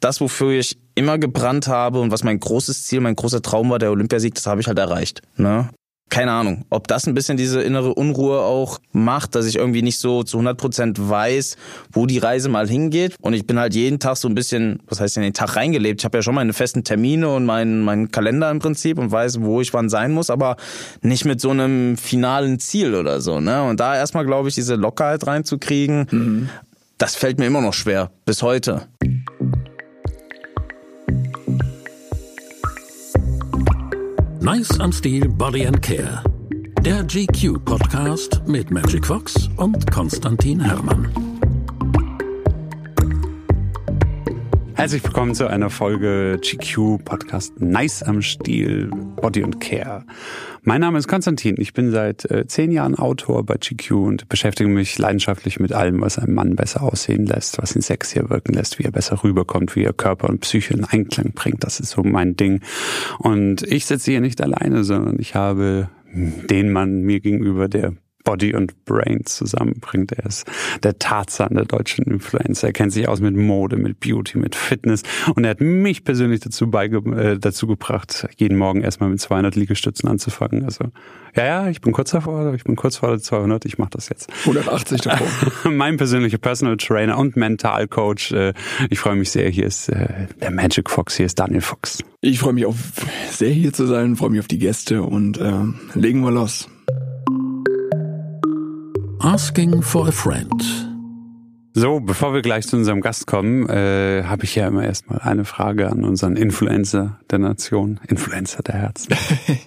das, wofür ich immer gebrannt habe und was mein großes Ziel, mein großer Traum war, der Olympiasieg, das habe ich halt erreicht. Ne? Keine Ahnung, ob das ein bisschen diese innere Unruhe auch macht, dass ich irgendwie nicht so zu 100 Prozent weiß, wo die Reise mal hingeht. Und ich bin halt jeden Tag so ein bisschen, was heißt denn, den Tag reingelebt. Ich habe ja schon meine festen Termine und meinen, meinen Kalender im Prinzip und weiß, wo ich wann sein muss, aber nicht mit so einem finalen Ziel oder so. Ne? Und da erstmal, glaube ich, diese Lockerheit reinzukriegen, mhm. das fällt mir immer noch schwer, bis heute. Nice am Stil Body and Care. Der GQ Podcast mit Magic Fox und Konstantin Herrmann. Herzlich willkommen zu einer Folge GQ Podcast Nice am Stil Body and Care. Mein Name ist Konstantin. Ich bin seit äh, zehn Jahren Autor bei GQ und beschäftige mich leidenschaftlich mit allem, was einen Mann besser aussehen lässt, was ihn sexier wirken lässt, wie er besser rüberkommt, wie er Körper und Psyche in Einklang bringt. Das ist so mein Ding. Und ich sitze hier nicht alleine, sondern ich habe den Mann mir gegenüber, der Body und Brain zusammenbringt. Er ist der Tarzan der deutschen Influencer. Er kennt sich aus mit Mode, mit Beauty, mit Fitness und er hat mich persönlich dazu, beige äh, dazu gebracht, jeden Morgen erstmal mit 200 Liegestützen anzufangen. Also ja, ja, ich bin kurz davor, ich bin kurz vor der 200, ich mache das jetzt. 180 davor. mein persönlicher Personal Trainer und Mentalcoach. Äh, ich freue mich sehr, hier ist äh, der Magic Fox, hier ist Daniel Fox. Ich freue mich auch sehr hier zu sein, freue mich auf die Gäste und äh, legen wir los. Asking for a Friend. So, bevor wir gleich zu unserem Gast kommen, äh, habe ich ja immer erstmal eine Frage an unseren Influencer der Nation, Influencer der Herzen.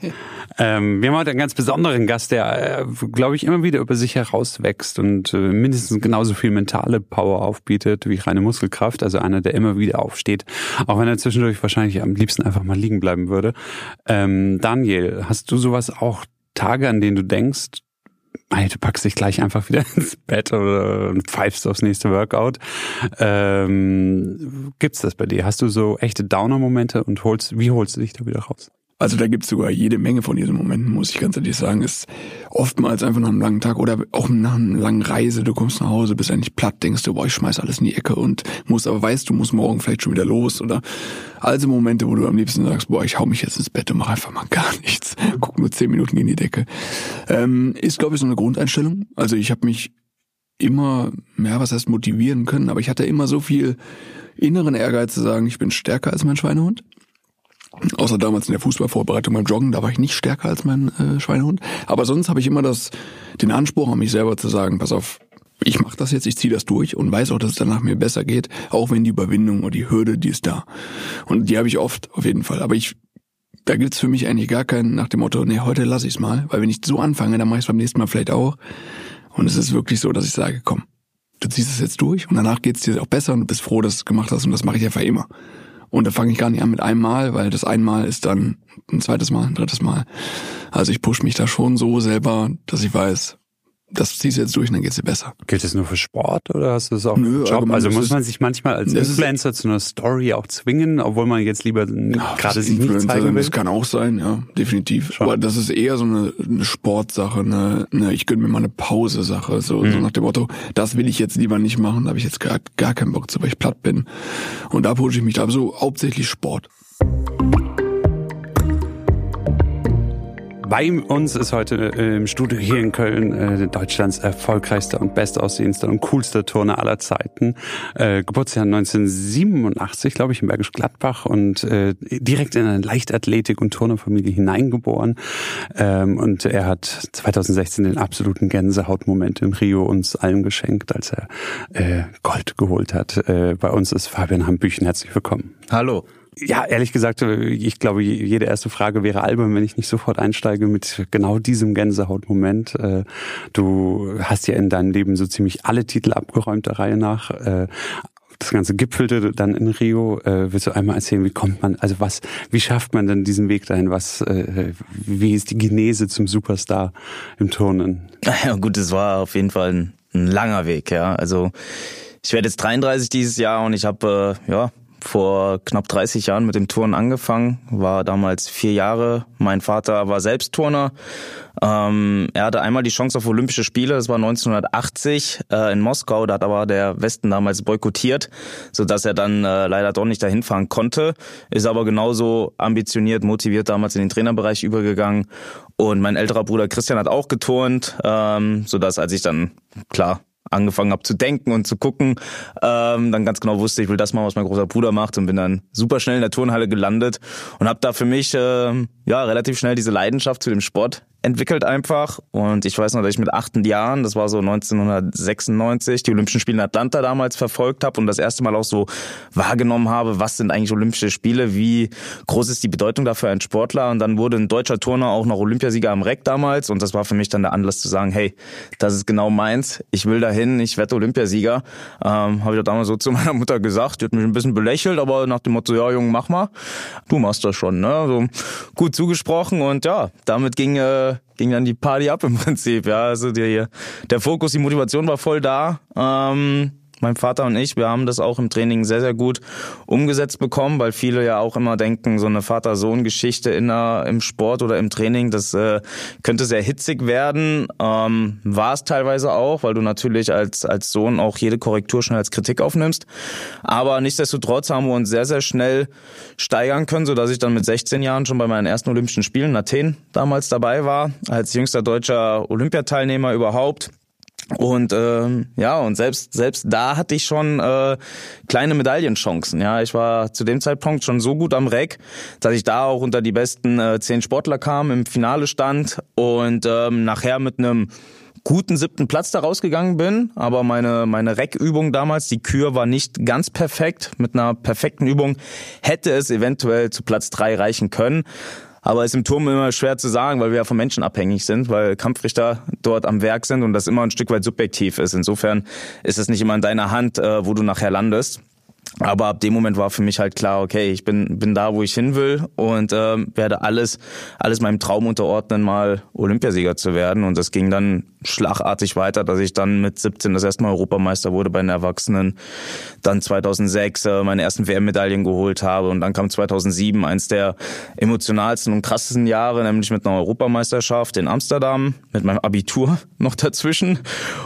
ähm, wir haben heute einen ganz besonderen Gast, der, äh, glaube ich, immer wieder über sich herauswächst und äh, mindestens genauso viel mentale Power aufbietet wie reine Muskelkraft. Also einer, der immer wieder aufsteht, auch wenn er zwischendurch wahrscheinlich am liebsten einfach mal liegen bleiben würde. Ähm, Daniel, hast du sowas auch Tage, an denen du denkst, du packst dich gleich einfach wieder ins Bett oder pfeifst aufs nächste Workout. Ähm, gibt's das bei dir? Hast du so echte Downer-Momente und holst, wie holst du dich da wieder raus? Also da gibt's sogar jede Menge von diesen Momenten, muss ich ganz ehrlich sagen. Ist oftmals einfach nach einem langen Tag oder auch nach einer langen Reise. Du kommst nach Hause, bist eigentlich platt, denkst du, boah, ich schmeiß alles in die Ecke und musst aber weißt, du musst morgen vielleicht schon wieder los. Oder also Momente, wo du am liebsten sagst, boah, ich hau mich jetzt ins Bett und mach einfach mal gar nichts. Guck nur zehn Minuten in die Decke. Ähm, ist, glaube ich, so eine Grundeinstellung. Also ich habe mich immer, ja, was heißt motivieren können, aber ich hatte immer so viel inneren Ehrgeiz zu sagen, ich bin stärker als mein Schweinehund. Außer damals in der Fußballvorbereitung beim Joggen, da war ich nicht stärker als mein äh, Schweinehund. Aber sonst habe ich immer das, den Anspruch an mich selber zu sagen, pass auf, ich mache das jetzt, ich ziehe das durch und weiß auch, dass es danach mir besser geht, auch wenn die Überwindung oder die Hürde, die ist da. Und die habe ich oft, auf jeden Fall. Aber ich, da gibt's für mich eigentlich gar keinen nach dem Motto, nee, heute lass ich's mal, weil wenn ich so anfange, dann mache ich beim nächsten Mal vielleicht auch. Und es ist wirklich so, dass ich sage, komm, du ziehst es jetzt durch und danach geht's dir auch besser und du bist froh, dass du es gemacht hast und das mache ich einfach immer. Und da fange ich gar nicht an mit einem Mal, weil das einmal ist dann ein zweites Mal, ein drittes Mal. Also ich push mich da schon so selber, dass ich weiß, das ziehst du jetzt durch und dann geht's dir besser. Gilt das nur für Sport oder hast du das auch Nö, Job? Also muss man sich manchmal als Influencer zu einer Story auch zwingen, obwohl man jetzt lieber ja, gerade sich nicht zeigen will? Das kann auch sein, ja, definitiv. Schon. Aber das ist eher so eine, eine Sportsache, eine, eine ich gönne mir mal eine Pause-Sache, so, mhm. so nach dem Motto, das will ich jetzt lieber nicht machen, da habe ich jetzt gar, gar keinen Bock zu, weil ich platt bin. Und da pushe ich mich da, so hauptsächlich Sport. Bei uns ist heute äh, im Studio hier in Köln äh, Deutschlands erfolgreichster und bestaussehendster und coolster Turner aller Zeiten. Äh, Geburtsjahr 1987, glaube ich, in Bergisch Gladbach und äh, direkt in eine Leichtathletik- und Turnerfamilie hineingeboren. Ähm, und er hat 2016 den absoluten Gänsehautmoment in Rio uns allen geschenkt, als er äh, Gold geholt hat. Äh, bei uns ist Fabian Hambüchen. Herzlich willkommen. Hallo. Ja, ehrlich gesagt, ich glaube, jede erste Frage wäre albern, wenn ich nicht sofort einsteige mit genau diesem Gänsehautmoment. Äh, du hast ja in deinem Leben so ziemlich alle Titel abgeräumt der Reihe nach. Äh, das Ganze gipfelte dann in Rio. Äh, willst du einmal erzählen, wie kommt man, also was, wie schafft man denn diesen Weg dahin? Was, wie ist die Genese zum Superstar im Turnen? Ja, gut, es war auf jeden Fall ein, ein langer Weg, ja. Also ich werde jetzt 33 dieses Jahr und ich habe, ja, vor knapp 30 Jahren mit dem Turnen angefangen, war damals vier Jahre. Mein Vater war selbst Turner. Ähm, er hatte einmal die Chance auf Olympische Spiele, das war 1980 äh, in Moskau, da hat aber der Westen damals boykottiert, sodass er dann äh, leider doch nicht dahin fahren konnte, ist aber genauso ambitioniert, motiviert damals in den Trainerbereich übergegangen. Und mein älterer Bruder Christian hat auch geturnt, ähm, sodass als ich dann, klar, angefangen habe zu denken und zu gucken, ähm, dann ganz genau wusste, ich will das machen, was mein großer Bruder macht und bin dann super schnell in der Turnhalle gelandet und habe da für mich äh, ja relativ schnell diese Leidenschaft zu dem Sport entwickelt einfach. Und ich weiß noch, dass ich mit acht Jahren, das war so 1996, die Olympischen Spiele in Atlanta damals verfolgt habe und das erste Mal auch so wahrgenommen habe, was sind eigentlich Olympische Spiele, wie groß ist die Bedeutung dafür ein Sportler. Und dann wurde ein deutscher Turner auch noch Olympiasieger am Reck damals. Und das war für mich dann der Anlass zu sagen, hey, das ist genau meins. Ich will dahin, ich werde Olympiasieger. Ähm, habe ich damals so zu meiner Mutter gesagt. Die hat mich ein bisschen belächelt, aber nach dem Motto, ja, Junge, mach mal. Du machst das schon, ne? So gut zugesprochen und ja, damit ging äh, ging dann die Party ab im Prinzip. Ja, also der, der Fokus, die Motivation war voll da. Ähm, mein Vater und ich, wir haben das auch im Training sehr, sehr gut umgesetzt bekommen, weil viele ja auch immer denken, so eine Vater-Sohn-Geschichte in der, im Sport oder im Training, das äh, könnte sehr hitzig werden. Ähm, war es teilweise auch, weil du natürlich als, als Sohn auch jede Korrektur schnell als Kritik aufnimmst. Aber nichtsdestotrotz haben wir uns sehr, sehr schnell steigern können, sodass ich dann mit 16 Jahren schon bei meinen ersten Olympischen Spielen in Athen damals dabei war, als jüngster deutscher Olympiateilnehmer überhaupt und ähm, ja, und selbst selbst da hatte ich schon äh, kleine Medaillenchancen. Ja, ich war zu dem Zeitpunkt schon so gut am Reck, dass ich da auch unter die besten äh, zehn Sportler kam, im Finale stand und ähm, nachher mit einem guten siebten Platz da rausgegangen bin, aber meine meine Reckübung damals, die Kür war nicht ganz perfekt. Mit einer perfekten Übung hätte es eventuell zu Platz drei reichen können. Aber ist im Turm immer schwer zu sagen, weil wir ja von Menschen abhängig sind, weil Kampfrichter dort am Werk sind und das immer ein Stück weit subjektiv ist. Insofern ist es nicht immer in deiner Hand, äh, wo du nachher landest. Aber ab dem Moment war für mich halt klar, okay, ich bin bin da, wo ich hin will und äh, werde alles alles meinem Traum unterordnen, mal Olympiasieger zu werden. Und das ging dann schlagartig weiter, dass ich dann mit 17 das erste Mal Europameister wurde bei den Erwachsenen, dann 2006 äh, meine ersten WM-Medaillen geholt habe und dann kam 2007 eins der emotionalsten und krassesten Jahre, nämlich mit einer Europameisterschaft in Amsterdam, mit meinem Abitur noch dazwischen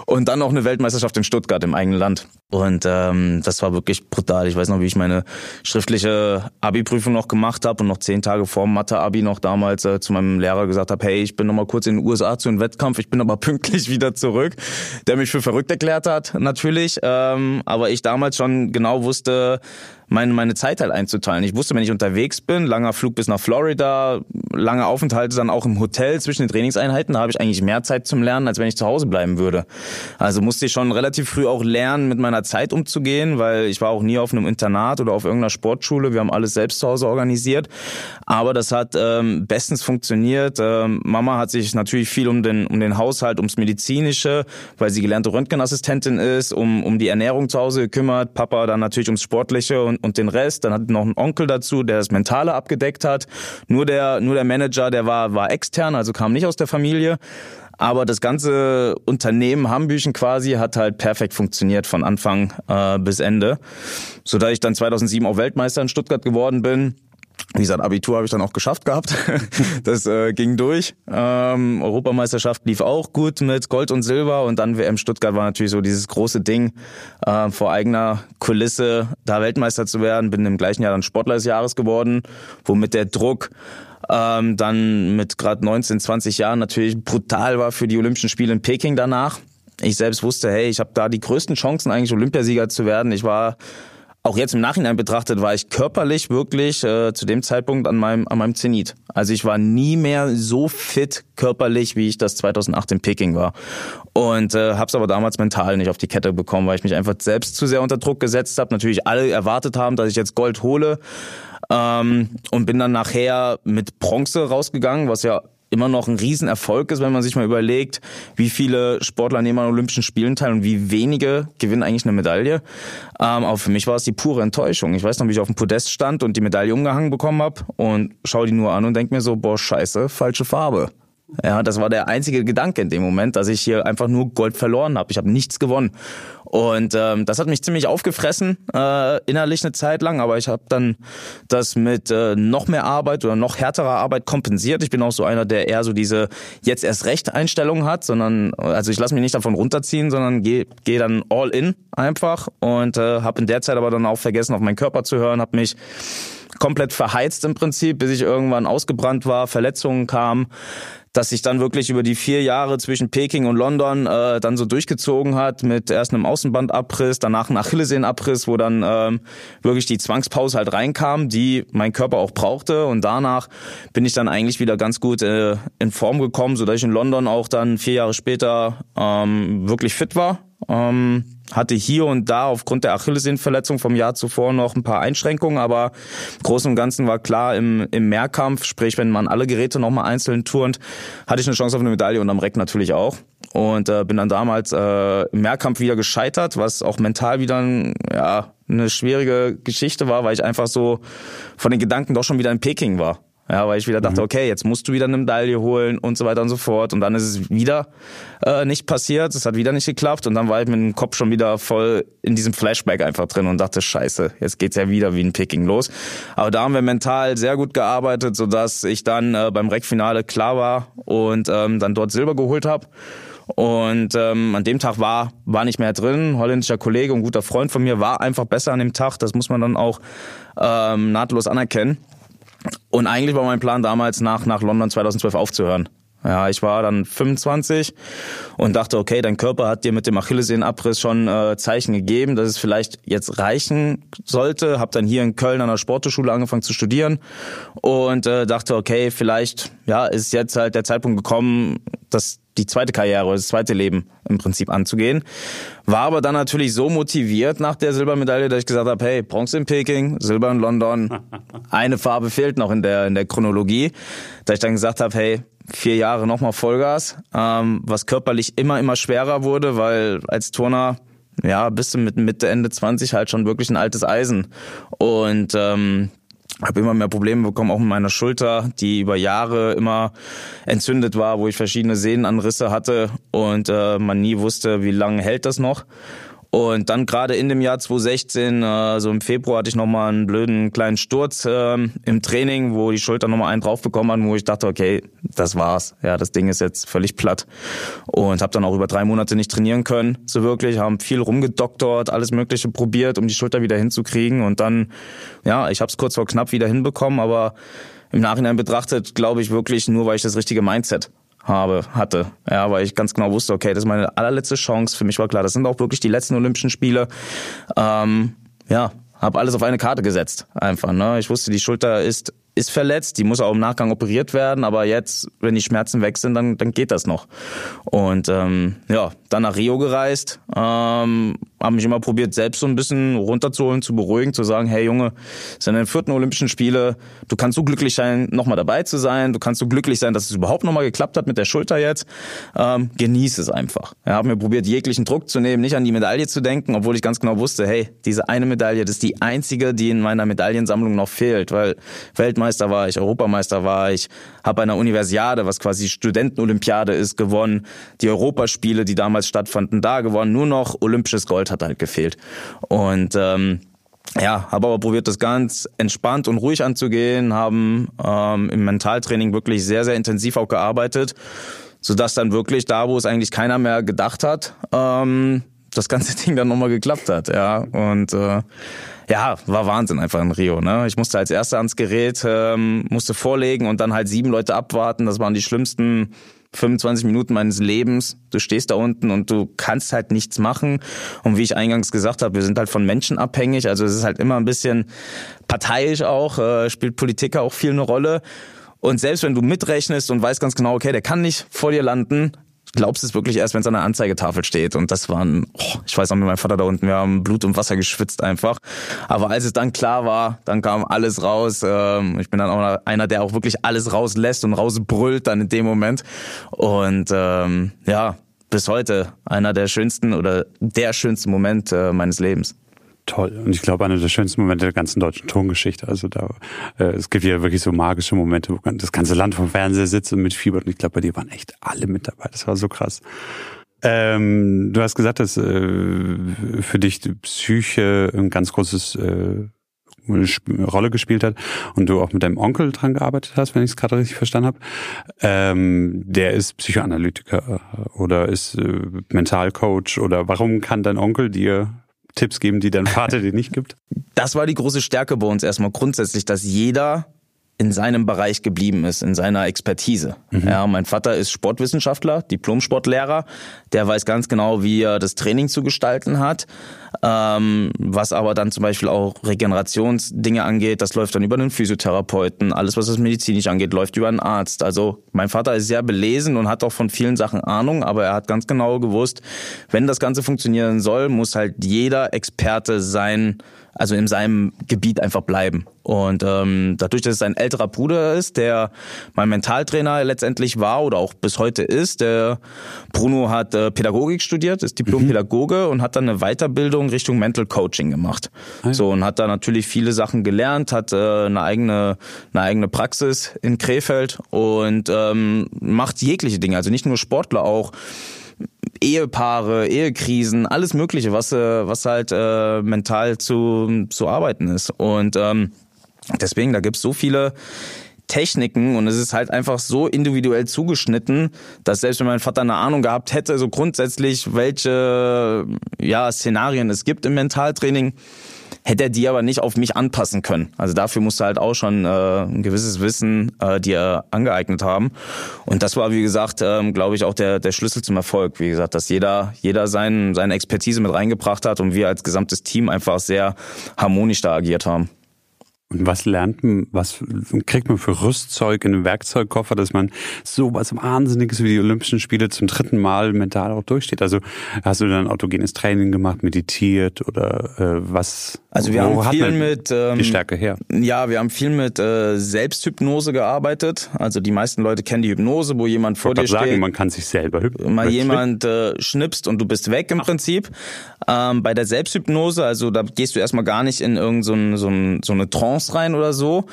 und dann noch eine Weltmeisterschaft in Stuttgart im eigenen Land. Und ähm, das war wirklich brutal. Ich weiß noch, wie ich meine schriftliche Abi-Prüfung noch gemacht habe und noch zehn Tage vor Mathe-Abi noch damals äh, zu meinem Lehrer gesagt habe, hey, ich bin noch mal kurz in den USA zu einem Wettkampf, ich bin aber pünktlich wieder zurück. Der mich für verrückt erklärt hat, natürlich. Ähm, aber ich damals schon genau wusste, meine, meine Zeit halt einzuteilen. Ich wusste, wenn ich unterwegs bin, langer Flug bis nach Florida, lange Aufenthalte dann auch im Hotel zwischen den Trainingseinheiten, da habe ich eigentlich mehr Zeit zum Lernen, als wenn ich zu Hause bleiben würde. Also musste ich schon relativ früh auch lernen, mit meiner Zeit umzugehen, weil ich war auch nie auf einem Internat oder auf irgendeiner Sportschule. Wir haben alles selbst zu Hause organisiert. Aber das hat ähm, bestens funktioniert. Ähm, Mama hat sich natürlich viel um den, um den Haushalt, ums Medizinische, weil sie gelernte Röntgenassistentin ist, um, um die Ernährung zu Hause gekümmert. Papa dann natürlich ums Sportliche und, und den Rest. Dann hat noch ein Onkel dazu, der das Mentale abgedeckt hat. Nur der, nur der Manager, der war, war extern, also kam nicht aus der Familie. Aber das ganze Unternehmen Hambüchen quasi hat halt perfekt funktioniert von Anfang äh, bis Ende. Sodass ich dann 2007 auch Weltmeister in Stuttgart geworden bin wie gesagt, Abitur habe ich dann auch geschafft gehabt. Das äh, ging durch. Ähm, Europameisterschaft lief auch gut mit Gold und Silber und dann WM Stuttgart war natürlich so dieses große Ding, äh, vor eigener Kulisse da Weltmeister zu werden. Bin im gleichen Jahr dann Sportler des Jahres geworden, womit der Druck ähm, dann mit gerade 19, 20 Jahren natürlich brutal war für die Olympischen Spiele in Peking danach. Ich selbst wusste, hey, ich habe da die größten Chancen eigentlich Olympiasieger zu werden. Ich war auch jetzt im Nachhinein betrachtet war ich körperlich wirklich äh, zu dem Zeitpunkt an meinem an meinem Zenit. Also ich war nie mehr so fit körperlich, wie ich das 2008 in Peking war. Und äh, habe es aber damals mental nicht auf die Kette bekommen, weil ich mich einfach selbst zu sehr unter Druck gesetzt habe. Natürlich alle erwartet haben, dass ich jetzt Gold hole. Ähm, und bin dann nachher mit Bronze rausgegangen, was ja immer noch ein Riesenerfolg ist, wenn man sich mal überlegt, wie viele Sportler nehmen an Olympischen Spielen teil und wie wenige gewinnen eigentlich eine Medaille. Ähm, aber für mich war es die pure Enttäuschung. Ich weiß noch, wie ich auf dem Podest stand und die Medaille umgehangen bekommen habe und schaue die nur an und denke mir so, boah, scheiße, falsche Farbe. Ja, das war der einzige Gedanke in dem Moment, dass ich hier einfach nur Gold verloren habe. Ich habe nichts gewonnen. Und ähm, das hat mich ziemlich aufgefressen, äh, innerlich eine Zeit lang, aber ich habe dann das mit äh, noch mehr Arbeit oder noch härterer Arbeit kompensiert. Ich bin auch so einer, der eher so diese jetzt erst recht Einstellung hat, sondern also ich lasse mich nicht davon runterziehen, sondern gehe geh dann all in einfach und äh, habe in der Zeit aber dann auch vergessen, auf meinen Körper zu hören, habe mich komplett verheizt im Prinzip, bis ich irgendwann ausgebrannt war, Verletzungen kamen dass sich dann wirklich über die vier Jahre zwischen Peking und London äh, dann so durchgezogen hat mit erst einem Außenbandabriss, danach einem Achillessenenabriss, wo dann ähm, wirklich die Zwangspause halt reinkam, die mein Körper auch brauchte und danach bin ich dann eigentlich wieder ganz gut äh, in Form gekommen, so dass ich in London auch dann vier Jahre später ähm, wirklich fit war. Ähm, hatte hier und da aufgrund der Achillessehnenverletzung vom Jahr zuvor noch ein paar Einschränkungen, aber im Großen und Ganzen war klar, im, im Mehrkampf, sprich wenn man alle Geräte nochmal einzeln turnt, hatte ich eine Chance auf eine Medaille und am Reck natürlich auch. Und äh, bin dann damals äh, im Mehrkampf wieder gescheitert, was auch mental wieder ein, ja, eine schwierige Geschichte war, weil ich einfach so von den Gedanken doch schon wieder in Peking war. Ja, weil ich wieder dachte, mhm. okay, jetzt musst du wieder eine Medaille holen und so weiter und so fort. Und dann ist es wieder äh, nicht passiert, es hat wieder nicht geklappt und dann war ich mit dem Kopf schon wieder voll in diesem Flashback einfach drin und dachte, scheiße, jetzt geht's ja wieder wie ein Picking los. Aber da haben wir mental sehr gut gearbeitet, sodass ich dann äh, beim Reckfinale klar war und ähm, dann dort Silber geholt habe. Und ähm, an dem Tag war war nicht mehr drin. Holländischer Kollege und guter Freund von mir war einfach besser an dem Tag. Das muss man dann auch ähm, nahtlos anerkennen. Und eigentlich war mein Plan damals nach, nach London 2012 aufzuhören. Ja, ich war dann 25 und dachte, okay, dein Körper hat dir mit dem Achillessehnenabriss schon äh, Zeichen gegeben, dass es vielleicht jetzt reichen sollte. Hab dann hier in Köln an der Sporteschule angefangen zu studieren und äh, dachte, okay, vielleicht ja ist jetzt halt der Zeitpunkt gekommen, dass die zweite Karriere, das zweite Leben im Prinzip anzugehen. War aber dann natürlich so motiviert nach der Silbermedaille, dass ich gesagt habe, hey, Bronze in Peking, Silber in London, eine Farbe fehlt noch in der, in der Chronologie. Da ich dann gesagt habe, hey, vier Jahre nochmal Vollgas, ähm, was körperlich immer, immer schwerer wurde, weil als Turner ja, bist du mit Mitte, Ende 20 halt schon wirklich ein altes Eisen. Und ähm, habe immer mehr Probleme bekommen, auch mit meiner Schulter, die über Jahre immer entzündet war, wo ich verschiedene Sehnenanrisse hatte und äh, man nie wusste, wie lange hält das noch. Und dann gerade in dem Jahr 2016, äh, so im Februar, hatte ich nochmal einen blöden kleinen Sturz äh, im Training, wo die Schulter nochmal einen drauf bekommen hat, wo ich dachte, okay, das war's. Ja, das Ding ist jetzt völlig platt. Und habe dann auch über drei Monate nicht trainieren können, so wirklich. Haben viel rumgedoktort, alles Mögliche probiert, um die Schulter wieder hinzukriegen. Und dann, ja, ich habe es kurz vor knapp wieder hinbekommen, aber im Nachhinein betrachtet, glaube ich wirklich nur, weil ich das richtige Mindset habe, hatte. Ja, weil ich ganz genau wusste, okay, das ist meine allerletzte Chance. Für mich war klar, das sind auch wirklich die letzten Olympischen Spiele. Ähm, ja, habe alles auf eine Karte gesetzt, einfach. Ne? Ich wusste, die Schulter ist ist verletzt, die muss auch im Nachgang operiert werden, aber jetzt, wenn die Schmerzen weg sind, dann, dann geht das noch. Und ähm, ja, dann nach Rio gereist, ähm, habe mich immer probiert, selbst so ein bisschen runterzuholen, zu beruhigen, zu sagen, hey Junge, es sind deine vierten Olympischen Spiele, du kannst so glücklich sein, nochmal dabei zu sein, du kannst so glücklich sein, dass es überhaupt nochmal geklappt hat mit der Schulter jetzt. Ähm, genieß es einfach. Ja, habe mir probiert, jeglichen Druck zu nehmen, nicht an die Medaille zu denken, obwohl ich ganz genau wusste, hey, diese eine Medaille, das ist die einzige, die in meiner Medaillensammlung noch fehlt, weil Weltmeister war ich, Europameister war ich, habe eine Universiade, was quasi Studentenolympiade ist, gewonnen, die Europaspiele, die damals stattfanden, da gewonnen, nur noch olympisches Gold hat halt gefehlt. Und ähm, ja, habe aber probiert, das ganz entspannt und ruhig anzugehen, haben ähm, im Mentaltraining wirklich sehr, sehr intensiv auch gearbeitet, sodass dann wirklich da, wo es eigentlich keiner mehr gedacht hat, ähm, das ganze Ding dann nochmal geklappt hat. Ja, und äh, ja, war Wahnsinn einfach in Rio. Ne? Ich musste als Erster ans Gerät, ähm, musste vorlegen und dann halt sieben Leute abwarten. Das waren die schlimmsten 25 Minuten meines Lebens. Du stehst da unten und du kannst halt nichts machen. Und wie ich eingangs gesagt habe, wir sind halt von Menschen abhängig. Also es ist halt immer ein bisschen parteiisch auch, äh, spielt Politiker auch viel eine Rolle. Und selbst wenn du mitrechnest und weißt ganz genau, okay, der kann nicht vor dir landen, glaubst es wirklich erst, wenn es an der Anzeigetafel steht. Und das waren, oh, ich weiß auch mit meinem Vater da unten, wir haben Blut und Wasser geschwitzt einfach. Aber als es dann klar war, dann kam alles raus. Ähm, ich bin dann auch einer, der auch wirklich alles rauslässt und rausbrüllt dann in dem Moment. Und ähm, ja, bis heute einer der schönsten oder der schönste Moment äh, meines Lebens. Toll. Und ich glaube, einer der schönsten Momente der ganzen deutschen Tongeschichte. Also da, äh, es gibt ja wirklich so magische Momente, wo das ganze Land vom Fernseher sitzt und mitfiebert. Und ich glaube, bei dir waren echt alle mit dabei. Das war so krass. Ähm, du hast gesagt, dass äh, für dich die Psyche ein ganz großes äh, Rolle gespielt hat und du auch mit deinem Onkel dran gearbeitet hast, wenn ich es gerade richtig verstanden habe. Ähm, der ist Psychoanalytiker oder ist äh, Mentalcoach oder warum kann dein Onkel dir Tipps geben, die dein Vater dir nicht gibt? Das war die große Stärke bei uns erstmal grundsätzlich, dass jeder in seinem Bereich geblieben ist, in seiner Expertise. Mhm. Ja, mein Vater ist Sportwissenschaftler, Diplom-Sportlehrer. Der weiß ganz genau, wie er das Training zu gestalten hat. Ähm, was aber dann zum Beispiel auch Regenerationsdinge angeht, das läuft dann über einen Physiotherapeuten. Alles, was das medizinisch angeht, läuft über einen Arzt. Also mein Vater ist sehr belesen und hat auch von vielen Sachen Ahnung, aber er hat ganz genau gewusst, wenn das Ganze funktionieren soll, muss halt jeder Experte sein, also in seinem Gebiet einfach bleiben. Und ähm, dadurch, dass es ein älterer Bruder ist, der mein Mentaltrainer letztendlich war oder auch bis heute ist, der Bruno hat äh, Pädagogik studiert, ist Diplompädagoge mhm. und hat dann eine Weiterbildung Richtung Mental Coaching gemacht. Ah, So und hat da natürlich viele Sachen gelernt, hat äh, eine eigene eine eigene Praxis in Krefeld und ähm, macht jegliche Dinge, also nicht nur Sportler auch Ehepaare, Ehekrisen, alles Mögliche, was, äh, was halt äh, mental zu, zu arbeiten ist. Und ähm, deswegen, da gibt's so viele Techniken und es ist halt einfach so individuell zugeschnitten, dass selbst wenn mein Vater eine Ahnung gehabt hätte, so grundsätzlich, welche ja, Szenarien es gibt im Mentaltraining, hätte er die aber nicht auf mich anpassen können. Also dafür musste halt auch schon äh, ein gewisses Wissen äh, dir angeeignet haben. Und das war, wie gesagt, ähm, glaube ich, auch der, der Schlüssel zum Erfolg. Wie gesagt, dass jeder, jeder sein, seine Expertise mit reingebracht hat und wir als gesamtes Team einfach sehr harmonisch da agiert haben. Und was lernt man, was kriegt man für Rüstzeug in einem Werkzeugkoffer, dass man so was Wahnsinniges wie die Olympischen Spiele zum dritten Mal mental auch durchsteht? Also hast du dann autogenes Training gemacht, meditiert oder äh, was? Also wir haben viel mit ähm, die Stärke her. Ja, wir haben viel mit äh, Selbsthypnose gearbeitet. Also die meisten Leute kennen die Hypnose, wo jemand vor dir sagen, steht. man kann sich selber hypnotisieren. Mal jemand äh, schnipst und du bist weg im Ach. Prinzip. Ähm, bei der Selbsthypnose, also da gehst du erstmal gar nicht in irgendeine so, ein, so, ein, so eine Trance Trance rein oder so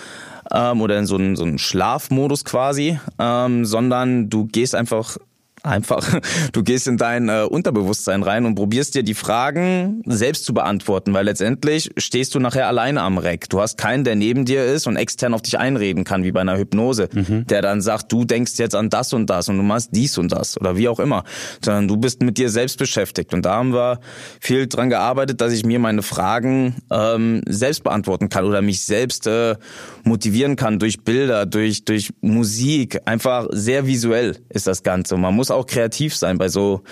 ähm, oder in so einen, so einen Schlafmodus quasi, ähm, sondern du gehst einfach Einfach, du gehst in dein äh, Unterbewusstsein rein und probierst dir die Fragen selbst zu beantworten, weil letztendlich stehst du nachher alleine am Reck. Du hast keinen, der neben dir ist und extern auf dich einreden kann, wie bei einer Hypnose, mhm. der dann sagt, du denkst jetzt an das und das und du machst dies und das oder wie auch immer, sondern du bist mit dir selbst beschäftigt. Und da haben wir viel dran gearbeitet, dass ich mir meine Fragen ähm, selbst beantworten kann oder mich selbst äh, motivieren kann durch Bilder, durch, durch Musik. Einfach sehr visuell ist das Ganze. Man muss auch kreativ sein bei so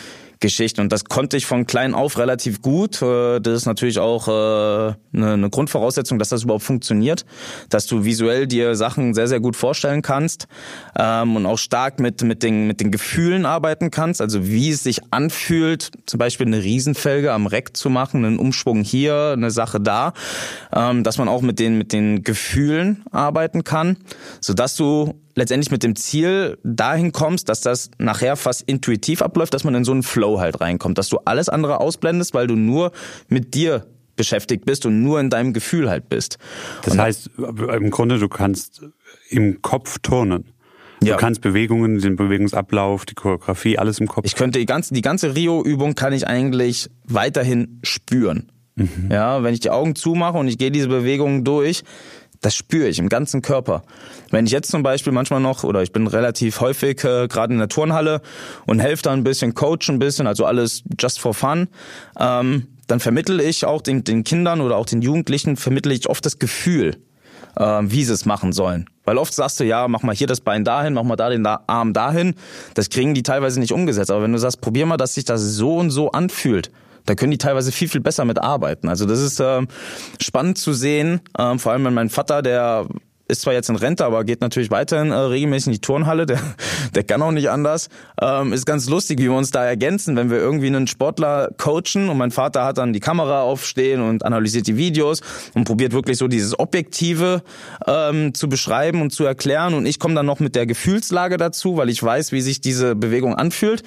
Geschichten. Und das konnte ich von klein auf relativ gut. Äh, das ist natürlich auch äh, eine Grundvoraussetzung, dass das überhaupt funktioniert, dass du visuell dir Sachen sehr, sehr gut vorstellen kannst ähm, und auch stark mit, mit, den, mit den Gefühlen arbeiten kannst. Also wie es sich anfühlt, zum Beispiel eine Riesenfelge am Reck zu machen, einen Umschwung hier, eine Sache da, ähm, dass man auch mit den, mit den Gefühlen arbeiten kann, sodass du letztendlich mit dem Ziel dahin kommst, dass das nachher fast intuitiv abläuft, dass man in so einen Flow halt reinkommt, dass du alles andere ausblendest, weil du nur mit dir beschäftigt bist und nur in deinem Gefühl halt bist. Das und heißt, im Grunde, du kannst im Kopf turnen. Du ja. kannst Bewegungen, den Bewegungsablauf, die Choreografie, alles im Kopf. Ich könnte die ganze, die ganze Rio-Übung kann ich eigentlich weiterhin spüren. Mhm. Ja, wenn ich die Augen zumache und ich gehe diese Bewegungen durch, das spüre ich im ganzen Körper. Wenn ich jetzt zum Beispiel manchmal noch, oder ich bin relativ häufig äh, gerade in der Turnhalle und helfe da ein bisschen, coach ein bisschen, also alles just for fun, ähm, dann vermittel ich auch den, den Kindern oder auch den Jugendlichen, vermittle ich oft das Gefühl, äh, wie sie es machen sollen. Weil oft sagst du, ja, mach mal hier das Bein dahin, mach mal da den Arm dahin. Das kriegen die teilweise nicht umgesetzt. Aber wenn du sagst, probier mal, dass sich das so und so anfühlt, da können die teilweise viel, viel besser mit arbeiten. Also das ist äh, spannend zu sehen, äh, vor allem wenn mein Vater, der ist zwar jetzt in Rente, aber geht natürlich weiterhin äh, regelmäßig in die Turnhalle. Der, der kann auch nicht anders. Ähm, ist ganz lustig, wie wir uns da ergänzen, wenn wir irgendwie einen Sportler coachen und mein Vater hat dann die Kamera aufstehen und analysiert die Videos und probiert wirklich so dieses Objektive ähm, zu beschreiben und zu erklären. Und ich komme dann noch mit der Gefühlslage dazu, weil ich weiß, wie sich diese Bewegung anfühlt.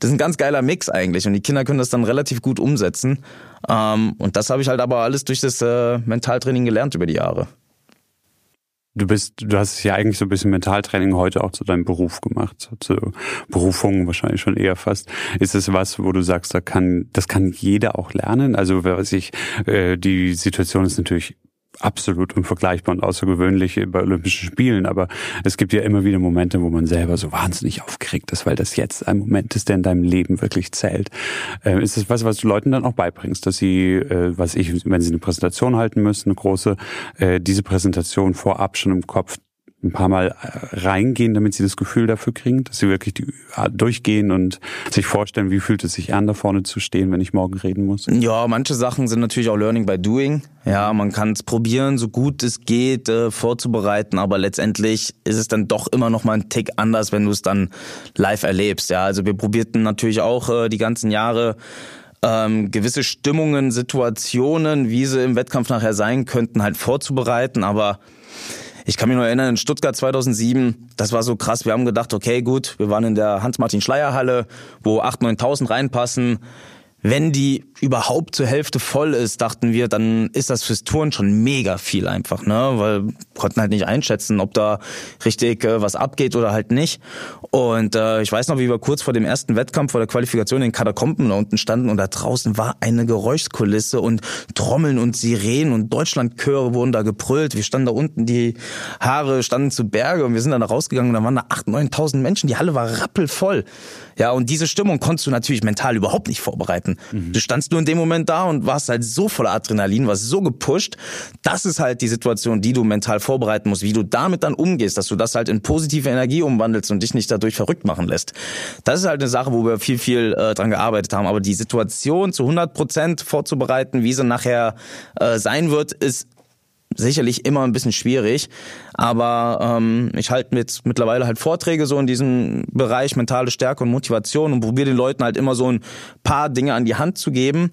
Das ist ein ganz geiler Mix eigentlich und die Kinder können das dann relativ gut umsetzen. Ähm, und das habe ich halt aber alles durch das äh, Mentaltraining gelernt über die Jahre. Du bist, du hast ja eigentlich so ein bisschen Mentaltraining heute auch zu deinem Beruf gemacht, zur Berufung wahrscheinlich schon eher fast. Ist es was, wo du sagst, da kann, das kann jeder auch lernen? Also, was ich, äh, die Situation ist natürlich absolut unvergleichbar und außergewöhnlich bei Olympischen Spielen, aber es gibt ja immer wieder Momente, wo man selber so wahnsinnig aufgeregt ist, weil das jetzt ein Moment ist, der in deinem Leben wirklich zählt. Äh, ist es was, was du Leuten dann auch beibringst, dass sie, äh, was ich, wenn sie eine Präsentation halten müssen, eine große, äh, diese Präsentation vorab schon im Kopf ein paar Mal äh, reingehen, damit sie das Gefühl dafür kriegen, dass sie wirklich äh, durchgehen und sich vorstellen, wie fühlt es sich an, da vorne zu stehen, wenn ich morgen reden muss? Ja, manche Sachen sind natürlich auch Learning by Doing. Ja, man kann es probieren, so gut es geht, äh, vorzubereiten, aber letztendlich ist es dann doch immer noch mal ein Tick anders, wenn du es dann live erlebst. Ja, also wir probierten natürlich auch äh, die ganzen Jahre ähm, gewisse Stimmungen, Situationen, wie sie im Wettkampf nachher sein könnten, halt vorzubereiten, aber ich kann mich nur erinnern, in Stuttgart 2007, das war so krass. Wir haben gedacht, okay, gut, wir waren in der Hans-Martin-Schleier-Halle, wo 8.000, 9.000 reinpassen. Wenn die überhaupt zur Hälfte voll ist, dachten wir, dann ist das fürs Touren schon mega viel einfach, ne? Weil konnten halt nicht einschätzen, ob da richtig äh, was abgeht oder halt nicht. Und äh, ich weiß noch, wie wir kurz vor dem ersten Wettkampf, vor der Qualifikation in Katakomben da unten standen und da draußen war eine Geräuschkulisse und Trommeln und Sirenen und Deutschlandchöre wurden da gebrüllt. Wir standen da unten, die Haare standen zu Berge und wir sind dann da rausgegangen und da waren da 8.000, 9.000 Menschen. Die Halle war rappelvoll. Ja, und diese Stimmung konntest du natürlich mental überhaupt nicht vorbereiten. Mhm. Du standst nur in dem Moment da und warst halt so voller Adrenalin, warst so gepusht. Das ist halt die Situation, die du mental vorbereiten musst, wie du damit dann umgehst, dass du das halt in positive Energie umwandelst und dich nicht dadurch verrückt machen lässt. Das ist halt eine Sache, wo wir viel, viel äh, dran gearbeitet haben. Aber die Situation zu 100 Prozent vorzubereiten, wie sie nachher äh, sein wird, ist sicherlich immer ein bisschen schwierig, aber ähm, ich halte mit mittlerweile halt Vorträge so in diesem Bereich mentale Stärke und Motivation und probiere den Leuten halt immer so ein paar Dinge an die Hand zu geben,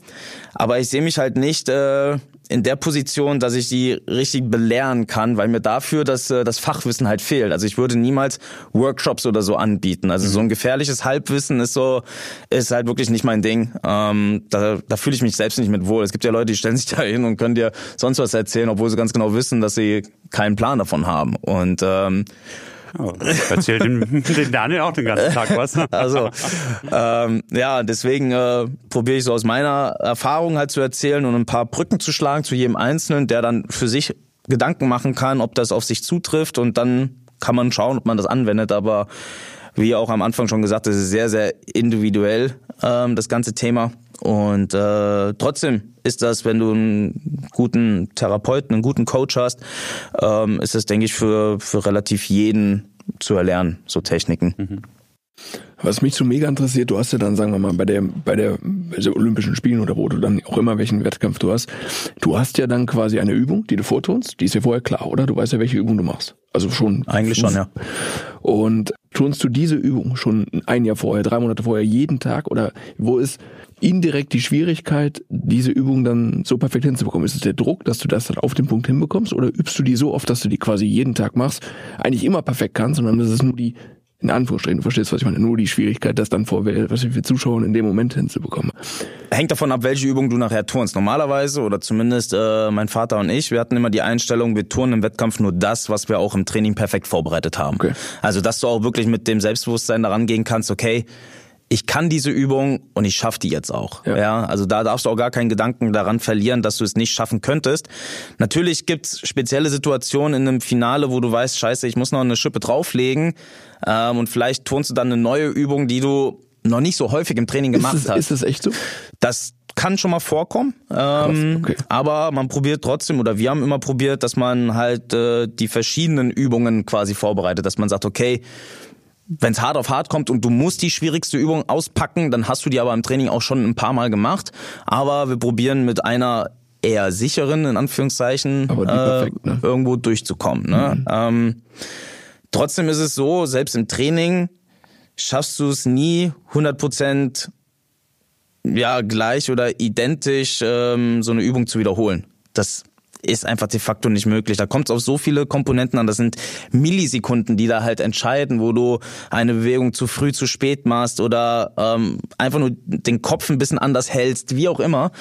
aber ich sehe mich halt nicht äh, in der Position, dass ich die richtig belehren kann, weil mir dafür das, äh, das Fachwissen halt fehlt. Also ich würde niemals Workshops oder so anbieten. Also so ein gefährliches Halbwissen ist so, ist halt wirklich nicht mein Ding. Ähm, da, da fühle ich mich selbst nicht mit wohl. Es gibt ja Leute, die stellen sich da hin und können dir sonst was erzählen, obwohl sie ganz genau wissen, dass sie keinen Plan davon haben. Und ähm, Oh, erzählt den, den Daniel auch den ganzen Tag was. Also ähm, ja, deswegen äh, probiere ich so aus meiner Erfahrung halt zu erzählen und ein paar Brücken zu schlagen zu jedem Einzelnen, der dann für sich Gedanken machen kann, ob das auf sich zutrifft und dann kann man schauen, ob man das anwendet. Aber wie auch am Anfang schon gesagt, das ist sehr, sehr individuell, ähm, das ganze Thema. Und äh, trotzdem ist das, wenn du einen guten Therapeuten, einen guten Coach hast, ähm, ist das, denke ich, für, für relativ jeden zu erlernen, so Techniken. Mhm. Was mich so mega interessiert, du hast ja dann, sagen wir mal, bei der, bei der, der Olympischen Spielen oder wo du dann auch immer welchen Wettkampf du hast, du hast ja dann quasi eine Übung, die du vortust, die ist ja vorher klar, oder? Du weißt ja, welche Übung du machst. Also schon. Eigentlich schon, ja. Und turnst du diese Übung schon ein Jahr vorher, drei Monate vorher, jeden Tag oder wo ist indirekt die Schwierigkeit, diese Übung dann so perfekt hinzubekommen? Ist es der Druck, dass du das dann auf den Punkt hinbekommst oder übst du die so oft, dass du die quasi jeden Tag machst, eigentlich immer perfekt kannst, sondern das ist nur die in Anführungsstrichen, du verstehst, was ich meine, nur die Schwierigkeit, das dann vor was für Zuschauern in dem Moment hinzubekommen. Hängt davon ab, welche Übung du nachher turnst. Normalerweise, oder zumindest äh, mein Vater und ich, wir hatten immer die Einstellung, wir turnen im Wettkampf nur das, was wir auch im Training perfekt vorbereitet haben. Okay. Also, dass du auch wirklich mit dem Selbstbewusstsein daran gehen kannst, okay, ich kann diese Übung und ich schaffe die jetzt auch. Ja. ja. also da darfst du auch gar keinen Gedanken daran verlieren, dass du es nicht schaffen könntest. Natürlich gibt's spezielle Situationen in einem Finale, wo du weißt, scheiße, ich muss noch eine Schippe drauflegen ähm, und vielleicht turnst du dann eine neue Übung, die du noch nicht so häufig im Training gemacht ist das, hast. Ist das echt so? Das kann schon mal vorkommen, ähm, okay. aber man probiert trotzdem oder wir haben immer probiert, dass man halt äh, die verschiedenen Übungen quasi vorbereitet, dass man sagt, okay, wenn es hart auf hart kommt und du musst die schwierigste Übung auspacken, dann hast du die aber im Training auch schon ein paar Mal gemacht. Aber wir probieren mit einer eher sicheren, in Anführungszeichen, äh, perfekt, ne? irgendwo durchzukommen. Ne? Mhm. Ähm, trotzdem ist es so, selbst im Training schaffst du es nie 100 Prozent ja, gleich oder identisch ähm, so eine Übung zu wiederholen. Das ist einfach de facto nicht möglich. Da kommt es auf so viele Komponenten an. Das sind Millisekunden, die da halt entscheiden, wo du eine Bewegung zu früh, zu spät machst oder ähm, einfach nur den Kopf ein bisschen anders hältst, wie auch immer.